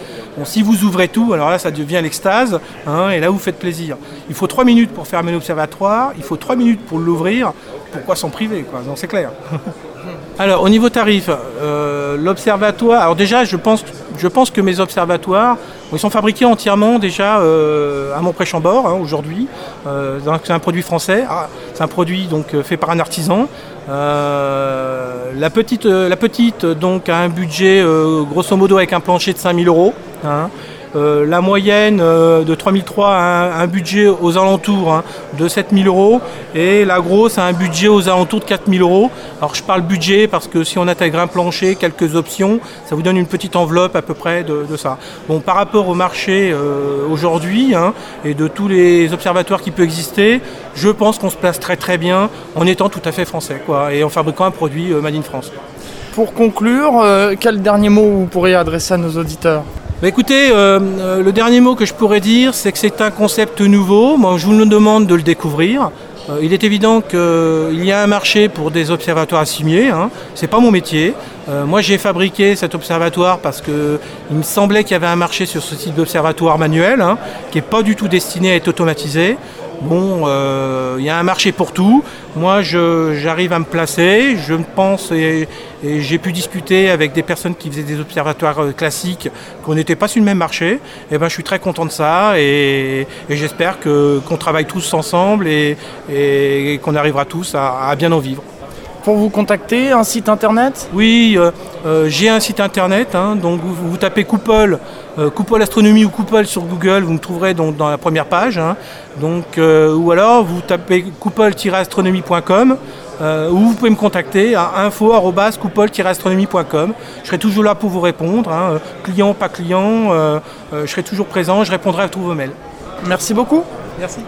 Si vous ouvrez tout, alors là, ça devient l'extase, hein, et là, vous faites plaisir. Il faut trois minutes pour fermer l'observatoire, il faut trois minutes pour l'ouvrir. Pourquoi s'en priver c'est clair. alors, au niveau tarif, euh, l'observatoire, alors déjà, je pense, que mes observatoires, ils sont fabriqués entièrement déjà euh, à Montpré-Chambord hein, aujourd'hui. Euh, c'est un produit français. Ah, c'est un produit donc fait par un artisan. la petite, la petite donc a un budget grosso modo avec un plancher de 5000 euros. Hein. Euh, la moyenne euh, de 3003 a un, budget aux alentours hein, de 7000 euros et la grosse a un budget aux alentours de 4000 euros. Alors je parle budget parce que si on intègre un plancher, quelques options, ça vous donne une petite enveloppe à peu près de, ça. Bon, par rapport au marché euh, aujourd'hui hein, et de tous les observatoires qui peuvent exister, je pense qu'on se place très très bien en étant tout à fait français quoi, et en fabriquant un produit Made in France. Pour conclure, quel dernier mot vous pourriez adresser à nos auditeurs? Bah, écoutez, euh, euh, le dernier mot que je pourrais dire, c'est que c'est un concept nouveau. Moi, je vous demande de le découvrir. Euh, il est évident qu'il y a un marché pour des observatoires cimier. Hein. Ce n'est pas mon métier. moi, j'ai fabriqué cet observatoire parce qu'il me semblait qu'il y avait un marché sur ce type d'observatoire manuel, hein, qui n'est pas du tout destiné à être automatisé. Bon, euh, il y a un marché pour tout. Moi, j'arrive à me placer. Je pense, et, j'ai pu discuter avec des personnes qui faisaient des observatoires euh, classiques, qu'on n'était pas sur le même marché. Et eh ben, je suis très content de ça et, j'espère qu'on travaille tous ensemble et, qu'on arrivera tous à bien en vivre pour vous contacter Un site internet? Oui, euh, euh, j'ai un site internet. Hein, donc vous, tapez Coupole, euh, Coupole Astronomie ou Coupole sur Google, vous me trouverez donc dans la première page. Hein. donc, ou alors vous tapez coupole-astronomie.com ou vous pouvez me contacter à info-coupole-astronomie.com. Je serai toujours là pour vous répondre, hein, client, pas client. je serai toujours présent, je répondrai à tous vos mails. Merci beaucoup.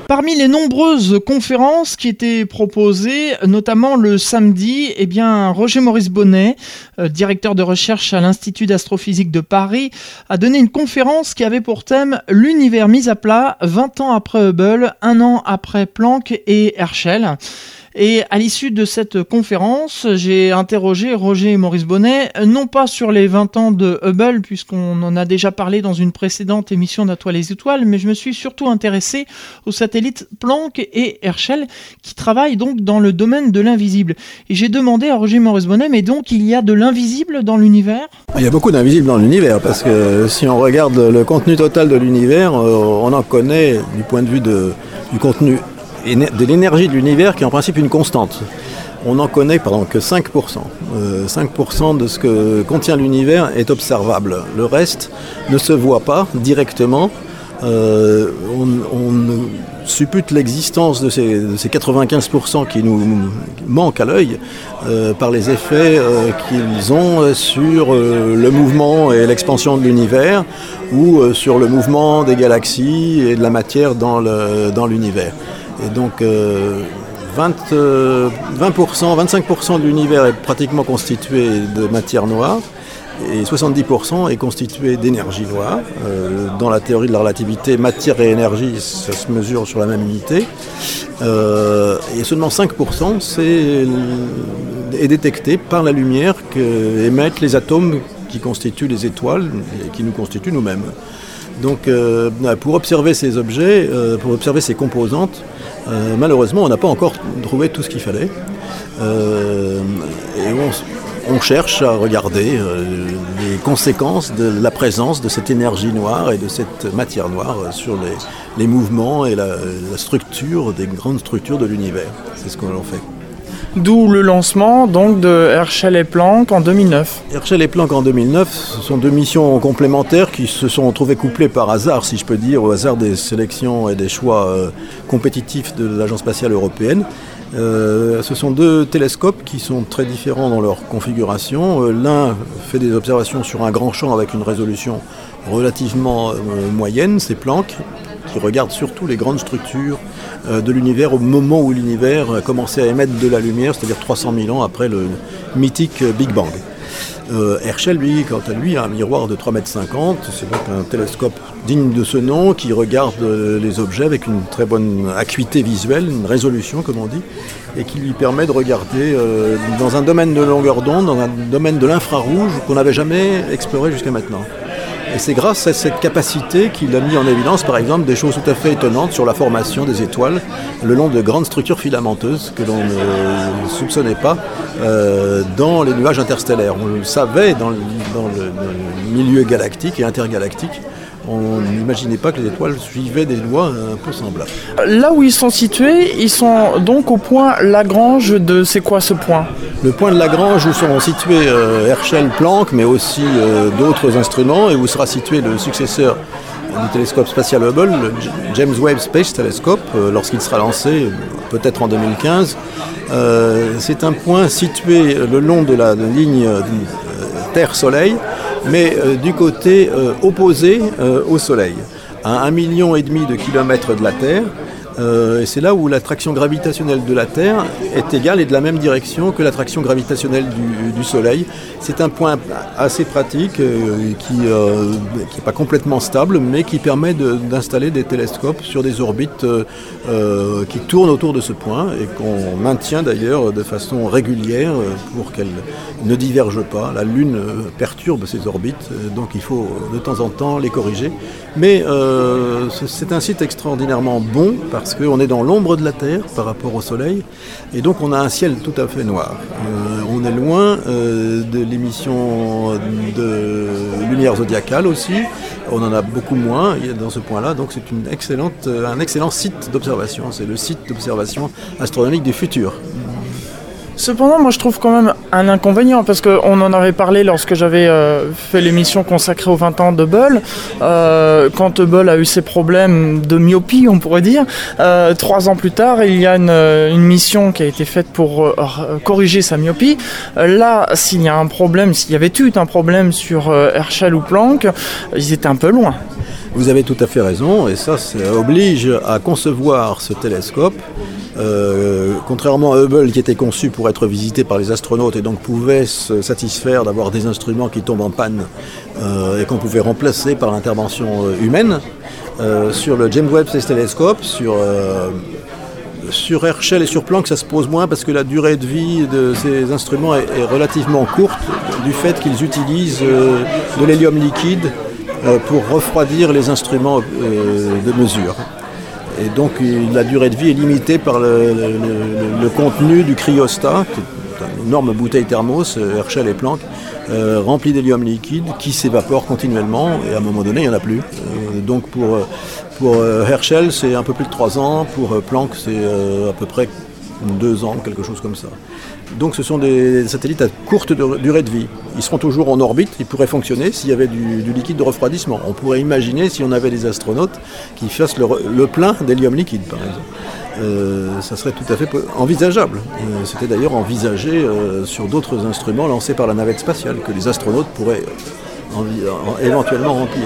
Parmi les nombreuses conférences qui étaient proposées, notamment le samedi, eh bien, Roger Maurice Bonnet, euh, directeur de recherche à l'Institut d'astrophysique de Paris, a donné une conférence qui avait pour thème l'univers mis à plat 20 ans après Hubble, un an après Planck et Herschel. Et à l'issue de cette conférence, j'ai interrogé Roger et Maurice Bonnet, non pas sur les 20 ans de Hubble, puisqu'on en a déjà parlé dans une précédente émission d'Atoile les étoiles, mais je me suis surtout intéressé aux satellites Planck et Herschel, qui travaillent donc dans le domaine de l'invisible. Et j'ai demandé à Roger et Maurice Bonnet, mais donc il y a de l'invisible dans l'univers? Il y a beaucoup d'invisible dans l'univers, parce que si on regarde le contenu total de l'univers, euh, on en connaît du point de vue du contenu de l'énergie de l'univers qui est en principe une constante. On n'en connaît pardon, que 5%. 5% euh, de ce que contient l'univers est observable. Le reste ne se voit pas directement. Euh, on, suppute l'existence de ces, 95% qui nous manquent à l'œil euh, par les effets qu'ils ont sur le mouvement et l'expansion de l'univers ou sur le mouvement des galaxies et de la matière dans l'univers. Et donc 20, 25% de l'univers est pratiquement constitué de matière noire et 70% est constitué d'énergie noire. Euh, dans la théorie de la relativité, matière et énergie, ça se mesure sur la même unité. Euh, et seulement 5% est, détecté par la lumière qu'émettent les atomes qui constituent les étoiles et qui nous constituent nous-mêmes. Donc euh, pour observer ces objets, pour observer ces composantes, euh, malheureusement, on n'a pas encore trouvé tout ce qu'il fallait. Euh, et on, cherche à regarder euh, les conséquences de la présence de cette énergie noire et de cette matière noire sur les, mouvements et la, structure des grandes structures de l'univers. C'est ce que l'on fait. D'où le lancement donc de Herschel et Planck en 2009. Herschel et Planck en 2009, ce sont deux missions complémentaires qui se sont trouvées couplées par hasard, si je peux dire, au hasard des sélections et des choix euh, compétitifs de l'Agence spatiale européenne. Euh, ce sont deux télescopes qui sont très différents dans leur configuration. Euh, l'un fait des observations sur un grand champ avec une résolution relativement moyenne, c'est Planck, qui regarde surtout les grandes structures euh, de l'univers au moment où l'univers a commencé à émettre de la lumière, c'est-à-dire 300 000 ans après le mythique Big Bang. Euh, Herschel, lui, quant à lui, a un miroir de 3,50 m. C'est donc un télescope digne de ce nom qui regarde euh, les objets avec une très bonne acuité visuelle, une résolution, comme on dit, et qui lui permet de regarder dans un domaine de longueur d'onde, dans un domaine de l'infrarouge qu'on n'avait jamais exploré jusqu'à maintenant. Et c'est grâce à cette capacité qu'il a mis en évidence, par exemple, des choses tout à fait étonnantes sur la formation des étoiles le long de grandes structures filamenteuses que l'on ne soupçonnait pas euh, dans les nuages interstellaires. On le savait dans le milieu galactique et intergalactique, on n'imaginait pas que les étoiles suivaient des lois un peu semblables. Là où ils sont situés, ils sont donc au point Lagrange de c'est quoi ce point? Le point de Lagrange où seront situés euh, Herschel, Planck, mais aussi euh, d'autres instruments, et où sera situé le successeur du télescope spatial Hubble, le James Webb Space Telescope, euh, lorsqu'il sera lancé, peut-être en 2015. c'est un point situé le long de la ligne Terre-Soleil, mais euh, du côté euh, opposé euh, au Soleil, à un million et demi de kilomètres de la Terre. Et c'est là où l'attraction gravitationnelle de la Terre est égale et de la même direction que l'attraction gravitationnelle du, Soleil. C'est un point assez pratique qui n'est pas complètement stable, mais qui permet d'installer des télescopes sur des orbites qui tournent autour de ce point et qu'on maintient d'ailleurs de façon régulière pour qu'elles ne divergent pas. La Lune perturbe ces orbites, donc il faut de temps en temps les corriger. Mais c'est un site extraordinairement bon parce qu'on est dans l'ombre de la Terre par rapport au Soleil et donc on a un ciel tout à fait noir. on est loin de l'émission de lumière zodiacale aussi. On en a beaucoup moins dans ce point-là, donc c'est un excellent site d'observation. C'est le site d'observation astronomique du futur. Cependant, moi je trouve quand même un inconvénient parce qu'on en avait parlé lorsque j'avais euh, fait l'émission consacrée aux 20 ans de Bull. Euh, quand Bull a eu ses problèmes de myopie, on pourrait dire, euh, trois ans plus tard, il y a une, mission qui a été faite pour corriger sa myopie. là, s'il y a un problème, s'il y avait eu un problème sur Herschel ou Planck, ils étaient un peu loin. Vous avez tout à fait raison, et ça, ça oblige à concevoir ce télescope euh, contrairement à Hubble qui était conçu pour être visité par les astronautes et donc pouvait se satisfaire d'avoir des instruments qui tombent en panne euh, et qu'on pouvait remplacer par l'intervention euh, humaine, sur le James Webb Telescope, sur sur Herschel et sur Planck, ça se pose moins parce que la durée de vie de ces instruments est, relativement courte du fait qu'ils utilisent de l'hélium liquide pour refroidir les instruments de mesure. Et donc la durée de vie est limitée par le, contenu du cryostat, une énorme bouteille thermos, Herschel et Planck, euh, rempli d'hélium liquide qui s'évapore continuellement et à un moment donné il n'y en a plus. Euh, donc pour, pour euh, Herschel c'est un peu plus de 3 ans, pour Planck c'est à peu près 2 ans, quelque chose comme ça. Donc ce sont des satellites à courte durée de vie. Ils seront toujours en orbite, ils pourraient fonctionner s'il y avait du, liquide de refroidissement. On pourrait imaginer si on avait des astronautes qui fassent le plein d'hélium liquide par exemple. Euh, ça serait tout à fait envisageable. Euh, c'était d'ailleurs envisagé euh, sur d'autres instruments lancés par la navette spatiale que les astronautes pourraient éventuellement remplir.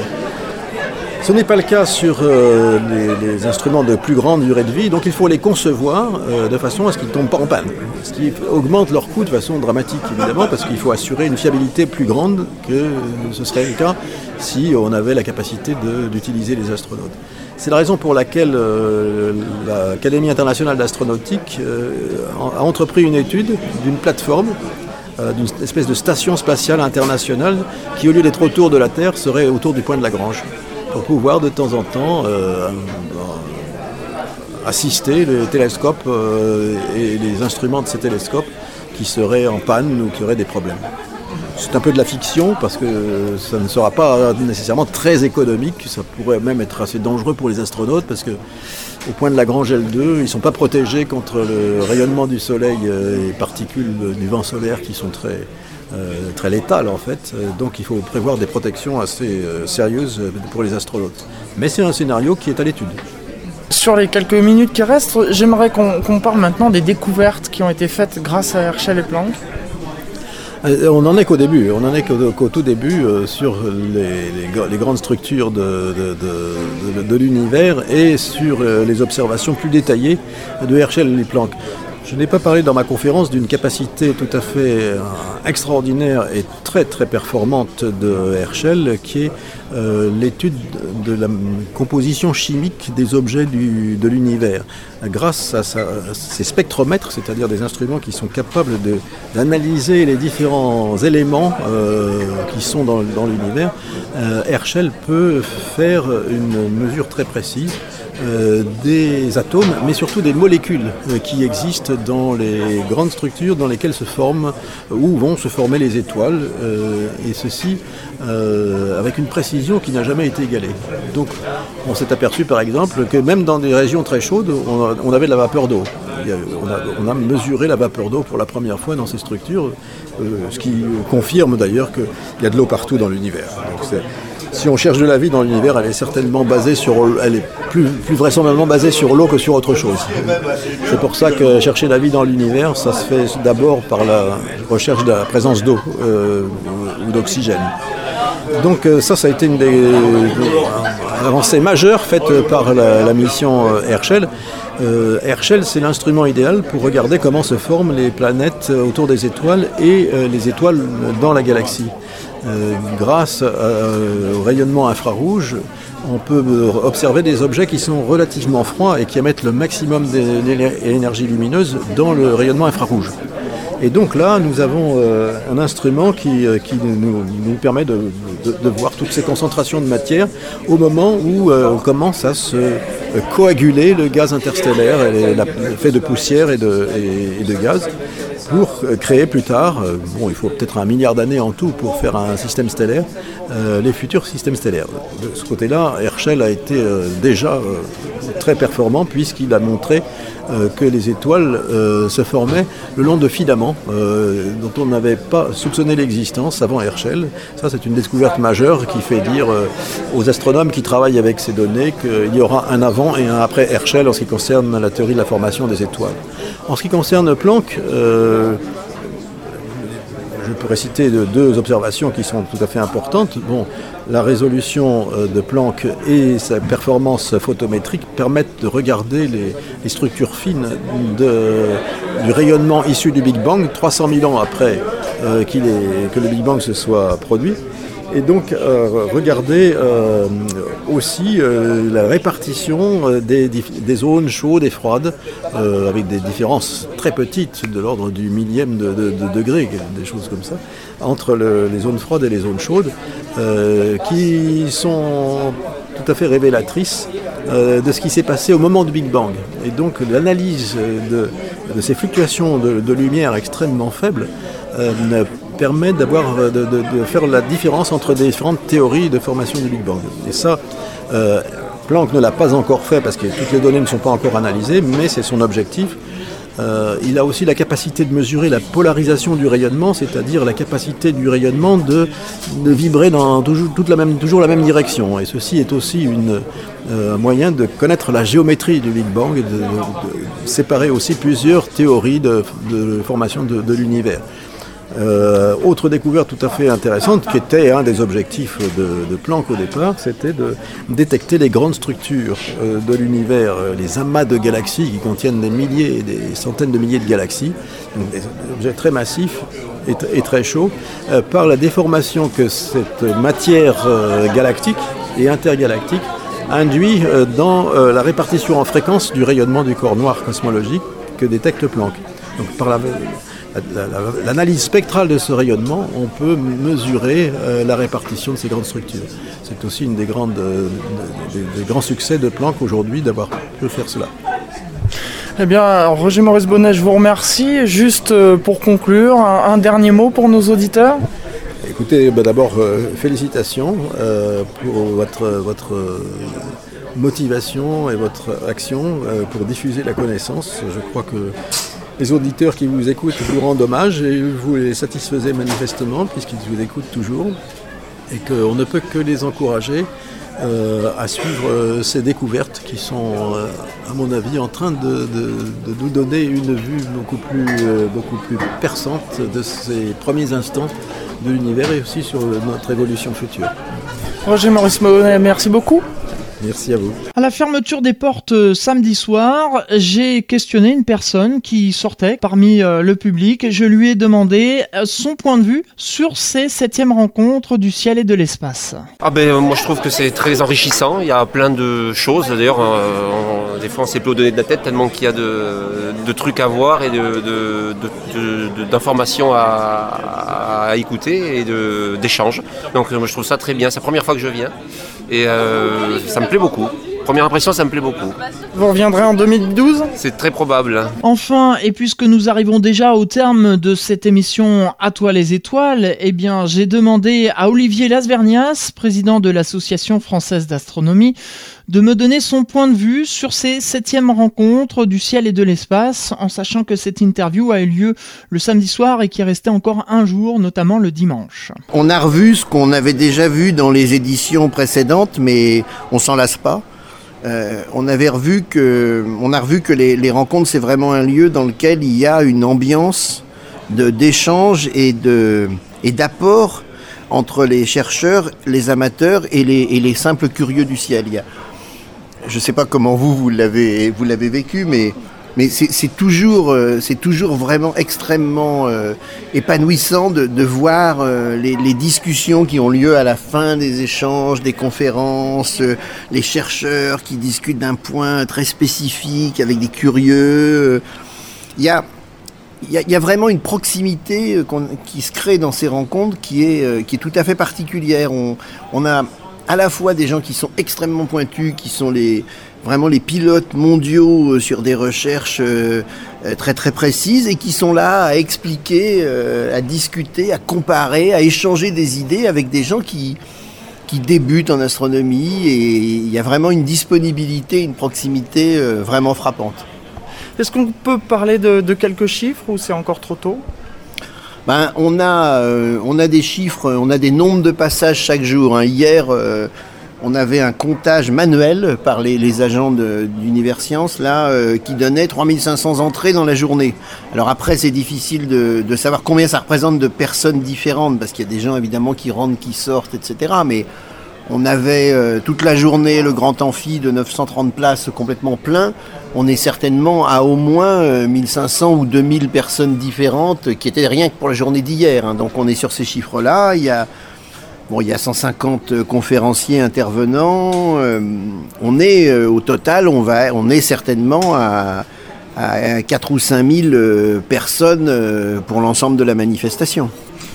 Ce n'est pas le cas sur les, instruments de plus grande durée de vie, donc il faut les concevoir de façon à ce qu'ils ne tombent pas en panne. Ce qui augmente leur coût de façon dramatique, évidemment, parce qu'il faut assurer une fiabilité plus grande que ce serait le cas si on avait la capacité d'utiliser les astronautes. C'est la raison pour laquelle euh, l'Académie internationale d'astronautique euh, a entrepris une étude d'une plateforme, euh, d'une espèce de station spatiale internationale qui, au lieu d'être autour de la Terre, serait autour du point de Lagrange, pour pouvoir de temps en temps assister les télescopes et les instruments de ces télescopes qui seraient en panne ou qui auraient des problèmes. C'est un peu de la fiction parce que ça ne sera pas nécessairement très économique. Ça pourrait même être assez dangereux pour les astronautes parce que au point de Lagrange L2, ils ne sont pas protégés contre le rayonnement du soleil et particules du vent solaire qui sont très, euh, très létales en fait. Donc il faut prévoir des protections assez euh, sérieuses pour les astronautes. Mais c'est un scénario qui est à l'étude. Sur les quelques minutes qui restent, j'aimerais qu'on parle maintenant des découvertes qui ont été faites grâce à Herschel et Planck. Euh, on n'en est qu'au début, on n'en est qu'au tout début euh, sur les, grandes structures de, l'univers et sur euh, les observations plus détaillées de Herschel et Planck. Je n'ai pas parlé dans ma conférence d'une capacité tout à fait euh, extraordinaire et très très performante de Herschel, qui est euh, l'étude de la composition chimique des objets de l'univers. Grâce à ces spectromètres, c'est-à-dire des instruments qui sont capables d'analyser les différents éléments euh, qui sont dans, l'univers, Herschel peut faire une mesure très précise euh, des atomes, mais surtout des molécules euh, qui existent dans les grandes structures dans lesquelles se forment ou vont se former les étoiles, euh, et ceci avec une précision qui n'a jamais été égalée. Donc on s'est aperçu par exemple que même dans des régions très chaudes, on, avait de la vapeur d'eau. On a, mesuré la vapeur d'eau pour la première fois dans ces structures, ce qui confirme d'ailleurs qu'il y a de l'eau partout dans l'univers si on cherche de la vie dans l'univers, elle est certainement basée sur, elle est plus, vraisemblablement basée sur l'eau que sur autre chose. C'est pour ça que chercher la vie dans l'univers, ça se fait d'abord par la recherche de la présence d'eau euh, ou d'oxygène. Donc euh, ça, ça a été une des avancées majeures faites par la, mission euh, Herschel. Herschel, c'est l'instrument idéal pour regarder comment se forment les planètes autour des étoiles et les étoiles dans la galaxie. Euh, grâce euh, au rayonnement infrarouge, on peut observer des objets qui sont relativement froids et qui émettent le maximum d'énergie lumineuse dans le rayonnement infrarouge. Et donc là, nous avons euh, un instrument qui, nous, permet de, voir toutes ces concentrations de matière au moment où on commence à se coaguler le gaz interstellaire, fait de poussière et de, et gaz pour créer plus tard, euh, bon, il faut peut-être un milliard d'années en tout pour faire un système stellaire, euh, les futurs systèmes stellaires. De ce côté-là, Herschel a été euh, déjà très performant puisqu'il a montré que les étoiles se formaient le long de filaments dont on n'avait pas soupçonné l'existence avant Herschel. Ça, c'est une découverte majeure qui fait dire aux astronomes qui travaillent avec ces données qu'il y aura un avant et un après Herschel en ce qui concerne la théorie de la formation des étoiles. En ce qui concerne Planck, euh, pourrais citer deux observations qui sont tout à fait importantes. Bon, la résolution euh, de Planck et sa performance photométrique permettent de regarder les, structures fines du rayonnement issu du Big Bang, 300 000 ans après euh, que le Big Bang se soit produit. Et donc euh, regarder euh, aussi euh, la répartition des, des, zones chaudes et froides, avec des différences très petites, de l'ordre du millième de, degré, des choses comme ça, entre les zones froides et les zones chaudes, qui sont tout à fait révélatrices de ce qui s'est passé au moment du Big Bang. Et donc l'analyse de, ces fluctuations de, lumière extrêmement faibles permet d'avoir, euh, de, faire la différence entre différentes théories de formation du Big Bang. Et ça, euh, Planck ne l'a pas encore fait parce que toutes les données ne sont pas encore analysées, mais c'est son objectif. Euh, il a aussi la capacité de mesurer la polarisation du rayonnement, c'est-à-dire la capacité du rayonnement de, vibrer dans toujours, toute la même, toujours la même direction. Et ceci est aussi un moyen de connaître la géométrie du Big Bang et de, séparer aussi plusieurs théories de, formation de l'univers. Euh, autre découverte tout à fait intéressante, qui était un des objectifs de, Planck au départ, c'était de détecter les grandes structures euh, de l'univers, euh, les amas de galaxies qui contiennent des milliers et des centaines de milliers de galaxies, des objets très massifs et, très chauds, par la déformation que cette matière galactique et intergalactique induit dans la répartition en fréquence du rayonnement du corps noir cosmologique que détecte Planck. L'analyse spectrale de ce rayonnement, on peut mesurer euh, la répartition de ces grandes structures. C'est aussi une des, grandes, euh, des, grands succès de Planck aujourd'hui d'avoir pu faire cela. Eh bien, Roger Maurice Bonnet, je vous remercie. Juste euh, pour conclure, un, dernier mot pour nos auditeurs Écoutez, bah, d'abord, félicitations pour votre, votre motivation et votre action pour diffuser la connaissance. Je crois que les auditeurs qui vous écoutent vous rendent hommage et vous les satisfaisez manifestement puisqu'ils vous écoutent toujours et qu'on ne peut que les encourager euh, à suivre euh, ces découvertes qui sont, euh, à mon avis, en train de, nous donner une vue beaucoup plus, beaucoup plus perçante de ces premiers instants de l'univers et aussi sur notre évolution future. Roger Maurice Monet, merci beaucoup. Merci à vous. À la fermeture des portes euh, samedi soir, j'ai questionné une personne qui sortait parmi euh, le public. Je lui ai demandé euh, son point de vue sur ces septièmes rencontres du ciel et de l'espace. Ah ben moi je trouve que c'est très enrichissant. Il y a plein de choses. D'ailleurs, des fois on s'est plus au donner de la tête tellement qu'il y a de, trucs à voir et d'informations à, à, écouter et d'échanges. Donc moi je trouve ça très bien. C'est la première fois que je viens et ça me plaît beaucoup. Première impression, ça me plaît beaucoup. Vous reviendrez en 2012 C'est très probable. Enfin, et puisque nous arrivons déjà au terme de cette émission À toi les étoiles, eh bien, j'ai demandé à Olivier Lasvernias, président de l'Association française d'astronomie, de me donner son point de vue sur ces septièmes rencontres du ciel et de l'espace, en sachant que cette interview a eu lieu le samedi soir et qui est resté encore un jour, notamment le dimanche. On a revu ce qu'on avait déjà vu dans les éditions précédentes, mais on s'en lasse pas. Euh, on avait revu que, on a revu que les, rencontres, c'est vraiment un lieu dans lequel il y a une ambiance d'échange et de et d'apport entre les chercheurs, les amateurs et les, et les simples curieux du ciel. je ne sais pas comment vous, vous l'avez vécu, mais mais c'est toujours, euh, c'est toujours vraiment extrêmement euh, épanouissant de, voir euh, les, discussions qui ont lieu à la fin des échanges, des conférences, les chercheurs qui discutent d'un point très spécifique avec des curieux. Il y a, il y, a, vraiment une proximité qui se crée dans ces rencontres qui est, qui est tout à fait particulière. On a à la fois des gens qui sont extrêmement pointus, qui sont les, vraiment les pilotes mondiaux euh, sur des recherches euh, euh, très très précises et qui sont là à expliquer, à discuter, à comparer, à échanger des idées avec des gens qui, qui débutent en astronomie et il y a vraiment une disponibilité, une proximité vraiment frappante. Est-ce qu'on peut parler de, quelques chiffres ou c'est encore trop tôt? Ben, on, a, on a des chiffres, on a des nombres de passages chaque jour. Hein. Hier, on avait un comptage manuel par les, agents d'Univers Science là, euh, qui donnait 3500 entrées dans la journée. Alors après, c'est difficile de, savoir combien ça représente de personnes différentes, parce qu'il y a des gens évidemment qui rentrent, qui sortent, etc. Mais on avait euh, toute la journée le grand amphi de 930 places complètement plein. On est certainement à au moins 1500 euh, ou 2000 personnes différentes qui étaient rien que pour la journée d'hier. Hein. Donc on est sur ces chiffres-là. Bon, il y a 150 conférenciers intervenants. on est au total, on va, on est certainement à, à 4 ou 5 000 personnes pour l'ensemble de la manifestation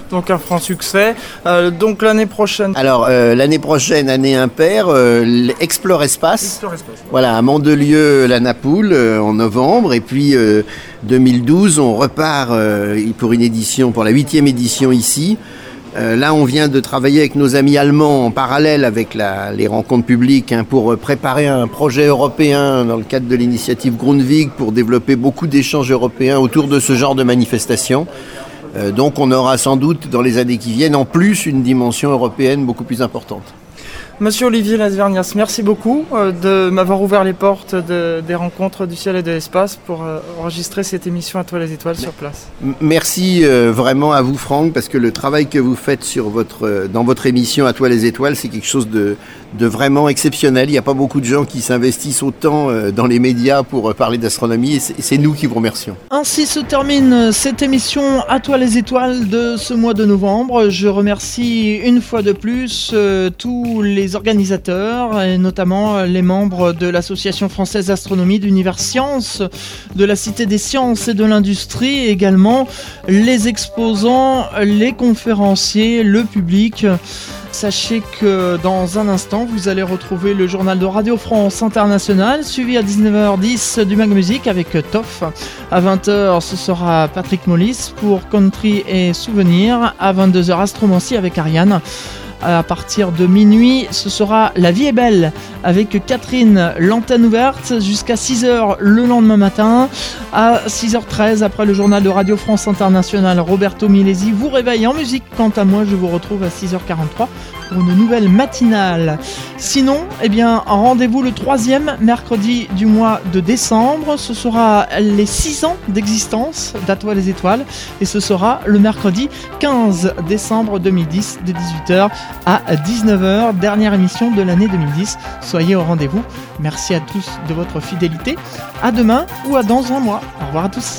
donc un franc succès. Euh, donc l'année prochaine. Alors euh, l'année prochaine, année impaire, euh, Explore Espace. Voilà, à Mandelieu, la Napoule en novembre, et puis 2012, on repart pour une édition, pour la huitième édition ici. Là, on vient de travailler avec nos amis allemands en parallèle avec les rencontres publiques hein, pour préparer un projet européen dans le cadre de l'initiative Grundvig pour développer beaucoup d'échanges européens autour de ce genre de manifestations. Euh, donc on aura sans doute dans les années qui viennent en plus une dimension européenne beaucoup plus importante. Monsieur Olivier Lasvernias, merci beaucoup euh, de m'avoir ouvert les portes des rencontres du ciel et de l'espace pour euh, enregistrer cette émission à toi les étoiles sur place. Merci vraiment à vous Franck parce que le travail que vous faites dans votre émission à toi les étoiles c'est quelque chose de, de vraiment exceptionnel. Il n'y a pas beaucoup de gens qui s'investissent autant euh, dans les médias pour euh, parler d'astronomie et c'est nous qui vous remercions. Ainsi se termine cette émission À toi les étoiles de ce mois de novembre. Je remercie une fois de plus euh, tous les organisateurs et notamment les membres de l'Association française d'astronomie d'Univers Sciences, de la Cité des sciences et de l'industrie, également les exposants, les conférenciers, le public. Sachez que dans un instant, vous allez retrouver le journal de Radio France International, suivi à 19h10 du Mag Music avec Toff. À 20h, ce sera Patrick Mollis pour Country et Souvenirs. À 22h, Astromancie avec Ariane. À partir de minuit, ce sera La vie est belle avec Catherine, l'antenne ouverte jusqu'à 6h le lendemain matin. À 6h13, après le journal de Radio France Internationale, Roberto Milesi vous réveille en musique. Quant à moi, je vous retrouve à 6h43 pour une nouvelle matinale. Sinon, eh bien, rendez-vous le troisième mercredi du mois de décembre. Ce sera les 6 ans d'existence d'Atoile les étoiles et ce sera le mercredi 15 décembre 2010 de 18h à 19h, dernière émission de l'année 2010. Soyez au rendez-vous. Merci à tous de votre fidélité. À demain ou à dans un mois. Au revoir à tous.